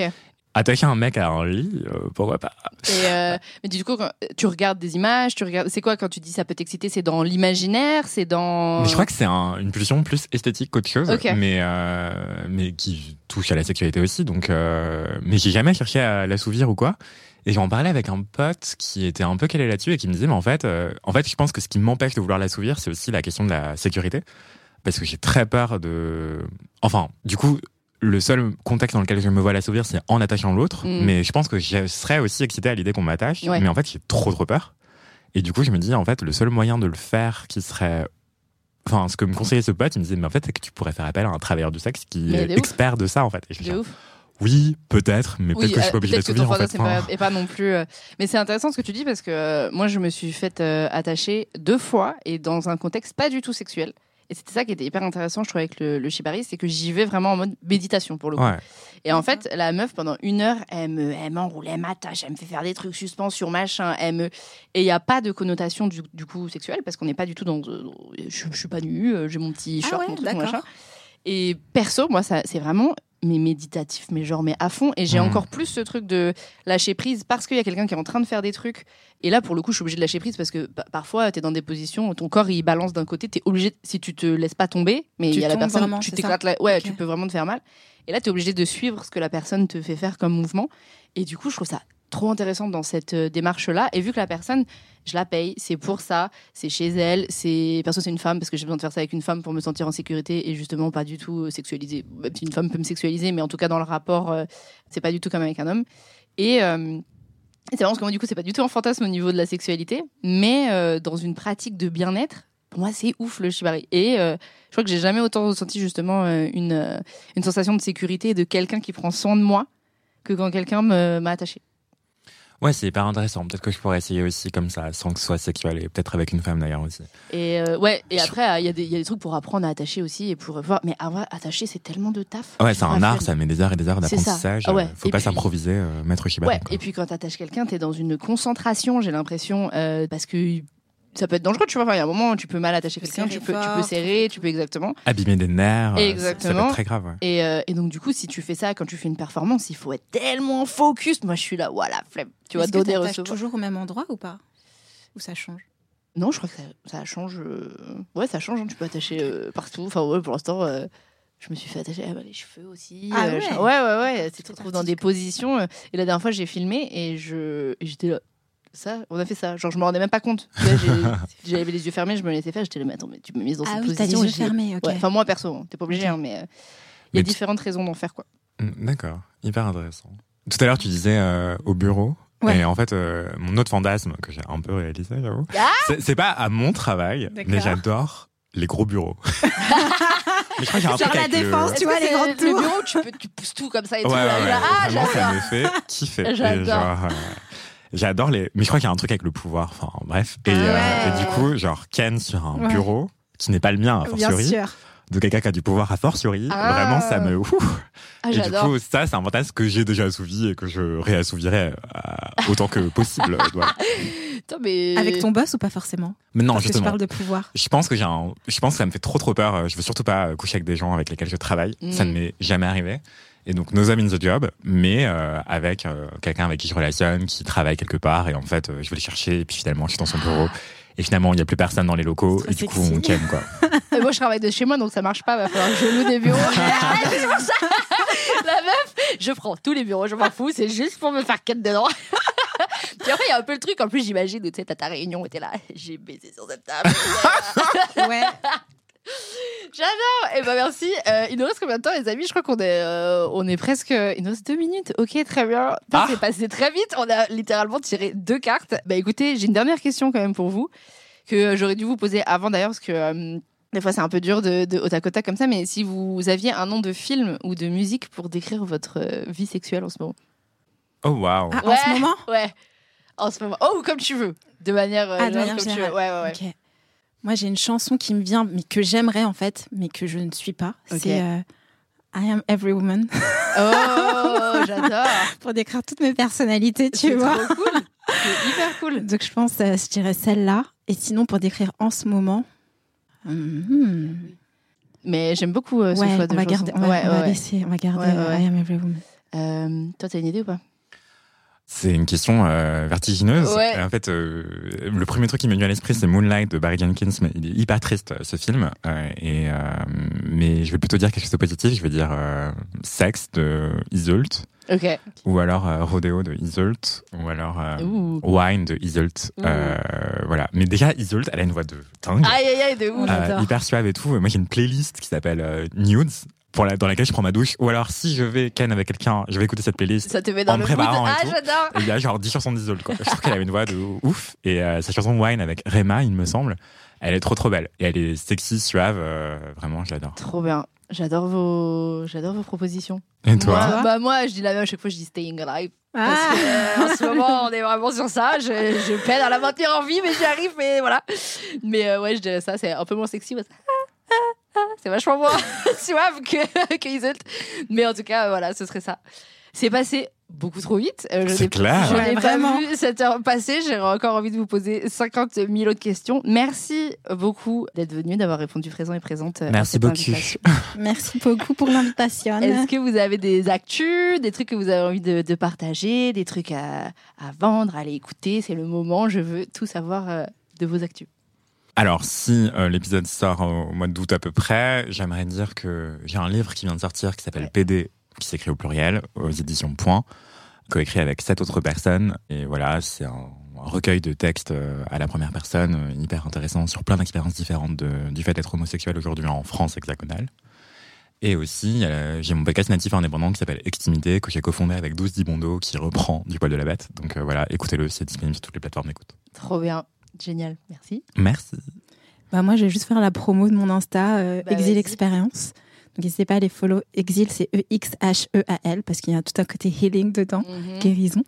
Et, Attacher un mec à un lit, euh, pourquoi pas euh, mais du coup, quand tu regardes des images, tu regardes. C'est quoi quand tu dis ça peut t'exciter? C'est dans l'imaginaire? C'est dans. Mais je crois que c'est un- une pulsion plus esthétique qu'autre chose, mais euh, mais qui touche à la sexualité aussi. Donc, mais j'ai jamais cherché à l'assouvir ou quoi. Et j'en parlais avec un pote qui était un peu calé là-dessus et qui me disait, mais en fait, en fait, je pense que ce qui m'empêche de vouloir l'assouvir, c'est aussi la question de la sécurité, parce que j'ai très peur de. Enfin, du coup. Le seul contexte dans lequel je me vois l'assouvir, c'est en attachant l'autre. Mm. Mais je pense que je serais aussi excité à l'idée qu'on m'attache. Ouais. Mais en fait, j'ai trop trop peur. Et du coup, je me dis, en fait, le seul moyen de le faire qui serait Enfin, ce que me conseillait ce pote, il me disait, mais en fait, c'est que tu pourrais faire appel à un travailleur du sexe qui est de ouf. expert de ça, en fait. Et je De oui, peut-être, mais peut-être que je suis euh, pas obligé peut-être que ton d'assouvir, en fait. pas, est pas non plus. euh, Mais c'est intéressant ce que tu dis parce que euh, moi, je me suis faite euh, attacher deux fois et dans un contexte pas du tout sexuel. Et c'était ça qui était hyper intéressant, je trouvais, avec le, le shibari, c'est que j'y vais vraiment en mode méditation pour le coup. Ouais. Et en fait, la meuf, pendant une heure, elle me, elle m'enroule, elle m'attache, elle me fait faire des trucs suspension, machin, elle me... Et il n'y a pas de connotation du, du coup sexuelle, parce qu'on n'est pas du tout dans... euh, Je, je suis pas nue, euh, j'ai mon petit Ah short, ouais, mon truc, mon d'accord. machin. Et perso, moi, ça, c'est vraiment mais méditatif, mais genre, mais à fond. Et j'ai Mhm. encore plus ce truc de lâcher prise parce qu'il y a quelqu'un qui est en train de faire des trucs. Et là, pour le coup, je suis obligée de lâcher prise parce que pa- parfois, tu es dans des positions où ton corps, il balance d'un côté, tu es obligé, si tu te laisses pas tomber, mais il y a la personne, vraiment, tu t'éclates là. Ouais, tu peux vraiment te faire mal. Et là, tu es obligé de suivre ce que la personne te fait faire comme mouvement. Et du coup, je trouve ça trop intéressant dans cette euh, démarche-là. Et vu que la personne, je la paye, c'est pour ça, c'est chez elle, c'est perso c'est une femme parce que j'ai besoin de faire ça avec une femme pour me sentir en sécurité et justement pas du tout euh, sexualisée. Une femme peut me sexualiser, mais en tout cas dans le rapport, euh, c'est pas du tout comme avec un homme. Et euh, c'est marrant parce que moi, du coup, c'est pas du tout un fantasme au niveau de la sexualité, mais euh, dans une pratique de bien-être, pour moi, c'est ouf le shibari. Et je crois que j'ai jamais autant ressenti justement une, une sensation de sécurité de quelqu'un qui prend soin de moi que quand quelqu'un m'a attaché. Ouais, c'est hyper intéressant. Peut-être que je pourrais essayer aussi comme ça, sans que ce soit sexuel, et peut-être avec une femme d'ailleurs aussi. Et euh, ouais, et après, il y, a des- il y a des trucs pour apprendre à attacher aussi et pour voir. Mais vrai, attacher, c'est tellement de taf. Ouais, c'est un art, ça met des heures et des heures d'apprentissage. Ah ouais. euh, Faut Et pas s'improviser, euh, maître Shiba. Ouais, et puis quand t'attaches quelqu'un, t'es dans une concentration, j'ai l'impression, euh, parce que ça peut être dangereux, tu vois. Enfin, il y a un moment où tu peux mal attacher Tu peux quelqu'un, tu peux, tu peux serrer, tu peux exactement. Abîmer des nerfs, euh, ça- peut Exactement. être très grave. ouais. Et, euh, et donc, du coup, si tu fais ça quand tu fais une performance, il faut être tellement focus. Moi, je suis là, voilà, flemme. Tu vois, Est-ce que donner, t'attaches recevoir. toujours au même endroit ou pas? Ou ça change? Non, je crois que ça, ça change. euh, Ouais, ça change. hein, Tu peux attacher euh, partout. Enfin, ouais, pour l'instant, euh, je me suis fait attacher ah, bah, les cheveux aussi. Ah ouais? je- ouais, ouais, ouais. Tu te C'est retrouves dans des positions. Et la dernière fois, j'ai filmé et je et j'étais là. Ça, on a fait ça. Genre, je me rendais même pas compte. J'ai- J'avais les yeux fermés, je me laissais faire. J'étais là, mais attends, mais tu me mets dans Ah cette oui, t'as les position. yeux j'ai- fermés, ok. Ouais, Enfin, moi, perso, hein, t'es pas obligé, hein, mais euh, il y a Mais tu- différentes raisons d'en faire, quoi. Mm, D'accord, hyper intéressant. Tout à l'heure, tu disais euh, au bureau. Ouais. Et en fait, euh, mon autre fantasme que j'ai un peu réalisé, j'avoue, Ah c'est- pas à mon travail, mais j'adore les gros bureaux. mais je crois a un truc la le- défense, Tu vois, les grandes Le tours bureau, tu, peux, tu pousses tout comme ça et Ouais, tout. ouais, là, ah, ça me fait kiffer. J'adore. J'adore les. Mais je crois qu'il y a un truc avec le pouvoir. Enfin, bref. Et, Ah euh, et du coup, genre, Ken sur un Ouais. bureau qui n'est pas le mien, a Bien fortiori, sûr. de quelqu'un qui a du pouvoir, a fortiori. Ah. Vraiment, ça me. Ouh. Ah, et du coup, ça, c'est un fantasme que j'ai déjà assouvi et que je réassouvirai euh, autant que possible. voilà. Putain, mais... Avec ton boss ou pas forcément? Mais non, Parce que tu justement. parles de pouvoir. Je pense que j'ai un... je pense que ça me fait trop trop peur. Je veux surtout pas coucher avec des gens avec lesquels je travaille. Mm. Ça ne m'est jamais arrivé. Et donc, nos amis in the job, mais euh, avec euh, quelqu'un avec qui je relationne, qui travaille quelque part. Et en fait, euh, je vais le chercher. Et puis finalement, je suis dans son bureau. Et finalement, il n'y a plus personne dans les locaux. Et du coup, on ken, quoi. Et moi, je travaille de chez moi, donc ça marche pas. Va falloir que je loue des bureaux. Ah, c'est pour ça. La meuf, je prends tous les bureaux, je m'en fous. C'est juste pour me faire quête dedans. Puis après, il y a un peu le truc. En plus, j'imagine, tu sais, t'as ta réunion et t'es là. J'ai baisé sur cette table. Ouais. J'adore. Et ben merci. Euh, il nous reste combien de temps, les amis? Je crois qu'on est, euh, on est presque. Il nous reste deux minutes. Ok, très bien. Ça Ah. c'est passé très vite. On a littéralement tiré deux cartes. Bah écoutez, j'ai une dernière question quand même pour vous que j'aurais dû vous poser avant d'ailleurs parce que. euh, des fois, c'est un peu dur de, de au tac au tac comme ça, mais si vous aviez un nom de film ou de musique pour décrire votre vie sexuelle en ce moment? Oh, waouh. Ah, Ouais. En ce moment? Ouais, en ce moment. Oh, ou comme tu veux. De manière, euh, Ah, de manière comme tu veux. générale. Ouais, ouais, ouais. Ok. Moi, j'ai une chanson qui me vient, mais que j'aimerais en fait, mais que je ne suis pas. C'est euh, I Am Every Woman Oh, j'adore. pour décrire toutes mes personnalités, tu vois. trop cool. C'est hyper cool. Donc je pense, euh, je dirais celle-là. Et sinon, pour décrire en ce moment, hmm, Mais j'aime beaucoup euh, ce ouais, choix de on va chanson. garder, on va, Ouais, on va ouais, laisser, on va garder. I Am Every Woman. Toi, t'as une idée ou pas? C'est une question euh, vertigineuse. Ouais. En fait, euh, le premier truc qui m'est venu à l'esprit, c'est Moonlight de Barry Jenkins, mais il est hyper triste ce film. Euh, et euh, mais je vais plutôt dire quelque chose de positif. Je vais dire euh, Sex de Iseult, Ok. ou alors euh, Rodeo de Iseult, ou alors euh. Wine de. Ouh. Euh, voilà. Mais déjà, Iseult, elle a une voix de dingue, Aïe, aïe, aïe, de ouf. Euh, hyper suave et tout. Moi, j'ai une playlist qui s'appelle euh, Nudes. Pour la, dans laquelle je prends ma douche. Ou alors, si je vais ken avec quelqu'un, je vais écouter cette playlist. Ça te met dans en le mood. préparant et Ah, j'adore. Il y a genre 10 chansons d'Isolde, quoi. Je trouve qu'elle a une voix de ouf. Et euh, sa chanson Wine avec Rema, il me semble, elle est trop trop belle. Et elle est sexy, suave, euh, vraiment, je l'adore. Trop bien. J'adore vos, j'adore vos propositions. Et toi moi, bah, moi, je dis la même à chaque fois, je dis Staying Alive. Parce Ah, que, euh, en ce moment, on est vraiment sur ça. Je, je peine à la maintenir en vie, mais j'y arrive, mais voilà. Mais euh, ouais, je dirais ça, c'est un peu moins sexy. parce C'est vachement moins suave que, que Isolde. Mais en tout cas, voilà, ce serait ça. C'est passé beaucoup trop vite. Euh, C'est clair. Je Ouais, n'ai pas vraiment. vu cette heure passer. J'ai encore envie de vous poser 50 000 autres questions. Merci beaucoup d'être venu, d'avoir répondu présent et présente. à Merci cette beaucoup. invitation. merci beaucoup pour l'invitation. Est-ce que vous avez des actus, des trucs que vous avez envie de, de partager, des trucs à, à vendre, à aller écouter? C'est le moment, je veux tout savoir euh, de vos actus. Alors, si euh, l'épisode sort au mois d'août à peu près, j'aimerais dire que j'ai un livre qui vient de sortir qui s'appelle Ouais. PD, qui s'écrit au pluriel, aux éditions Point, coécrit avec sept autres personnes. Et voilà, c'est un, un recueil de textes euh, à la première personne, euh, hyper intéressant, sur plein d'expériences différentes de- du fait d'être homosexuel aujourd'hui en France hexagonale. Et aussi, euh, j'ai mon podcast natif indépendant qui s'appelle Extimité, que j'ai cofondé avec 12 Dibondo, qui reprend du poil de la bête. Donc euh, voilà, écoutez-le, c'est disponible sur toutes les plateformes d'écoute. Trop bien, génial, merci. Merci. Bah, moi, je vais juste faire la promo de mon Insta, euh, Bah, Exil. Experience. Donc, n'hésitez pas à les follow. Exil, c'est E E-X-H-E-A-L, parce qu'il y a tout un côté healing dedans, Mhm. guérison.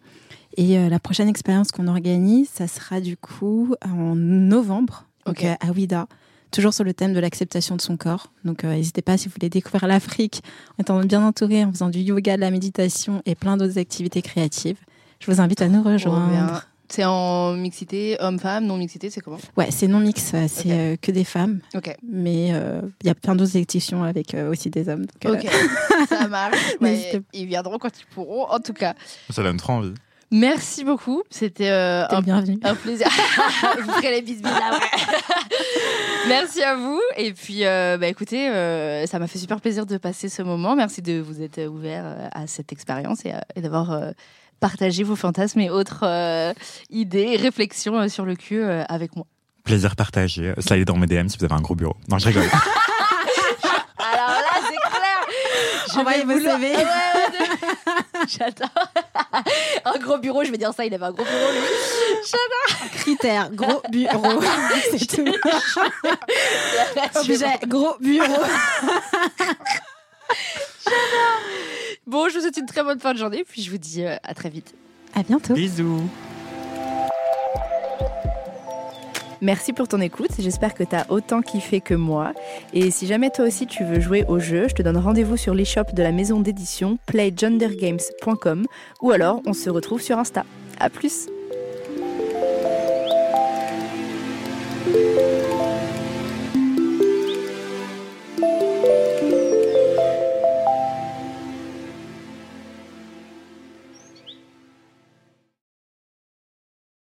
Et euh, la prochaine expérience qu'on organise, ça sera du coup en novembre, donc Ok. euh, à Ouida, toujours sur le thème de l'acceptation de son corps. Donc euh, n'hésitez pas si vous voulez découvrir l'Afrique en étant bien entouré, en faisant du yoga, de la méditation et plein d'autres activités créatives. Je vous invite à nous rejoindre. C'est en mixité, homme-femme, non-mixité, c'est comment? Ouais, c'est non mix, euh, c'est euh, que des femmes, Ok. mais euh, il y a plein d'autres éditions avec euh, aussi des hommes. Donc, euh, Ok, ça marche. Mais ils viendront quand ils pourront, en tout cas. Ça donne trop envie. Merci beaucoup. C'était euh, un, un plaisir. vous ferez les bisbis après. Merci à vous. Et puis, euh, bah, écoutez, euh, ça m'a fait super plaisir de passer ce moment. Merci de vous être ouvert euh, à cette expérience et, euh, et d'avoir partagé vos fantasmes et autres euh, idées réflexions euh, sur le cul euh, avec moi. Plaisir partagé. Slidez dans mes DM si vous avez un gros bureau. Non, je rigole. Alors là, c'est clair. Je Envoyez vais vos vouloir- CV. Ouais, ouais, de- J'adore. un gros bureau, je vais dire ça, il avait un gros bureau, lui. Critères, gros bureau. c'est tout. Objet, gros bureau. Bon, je vous souhaite une très bonne fin de journée, puis je vous dis euh, à très vite. À bientôt. Bisous. Merci pour ton écoute, j'espère que t'as autant kiffé que moi. Et si jamais toi aussi tu veux jouer au jeu, je te donne rendez-vous sur l'e-shop de la maison d'édition playgendergames.com ou alors on se retrouve sur Insta. A plus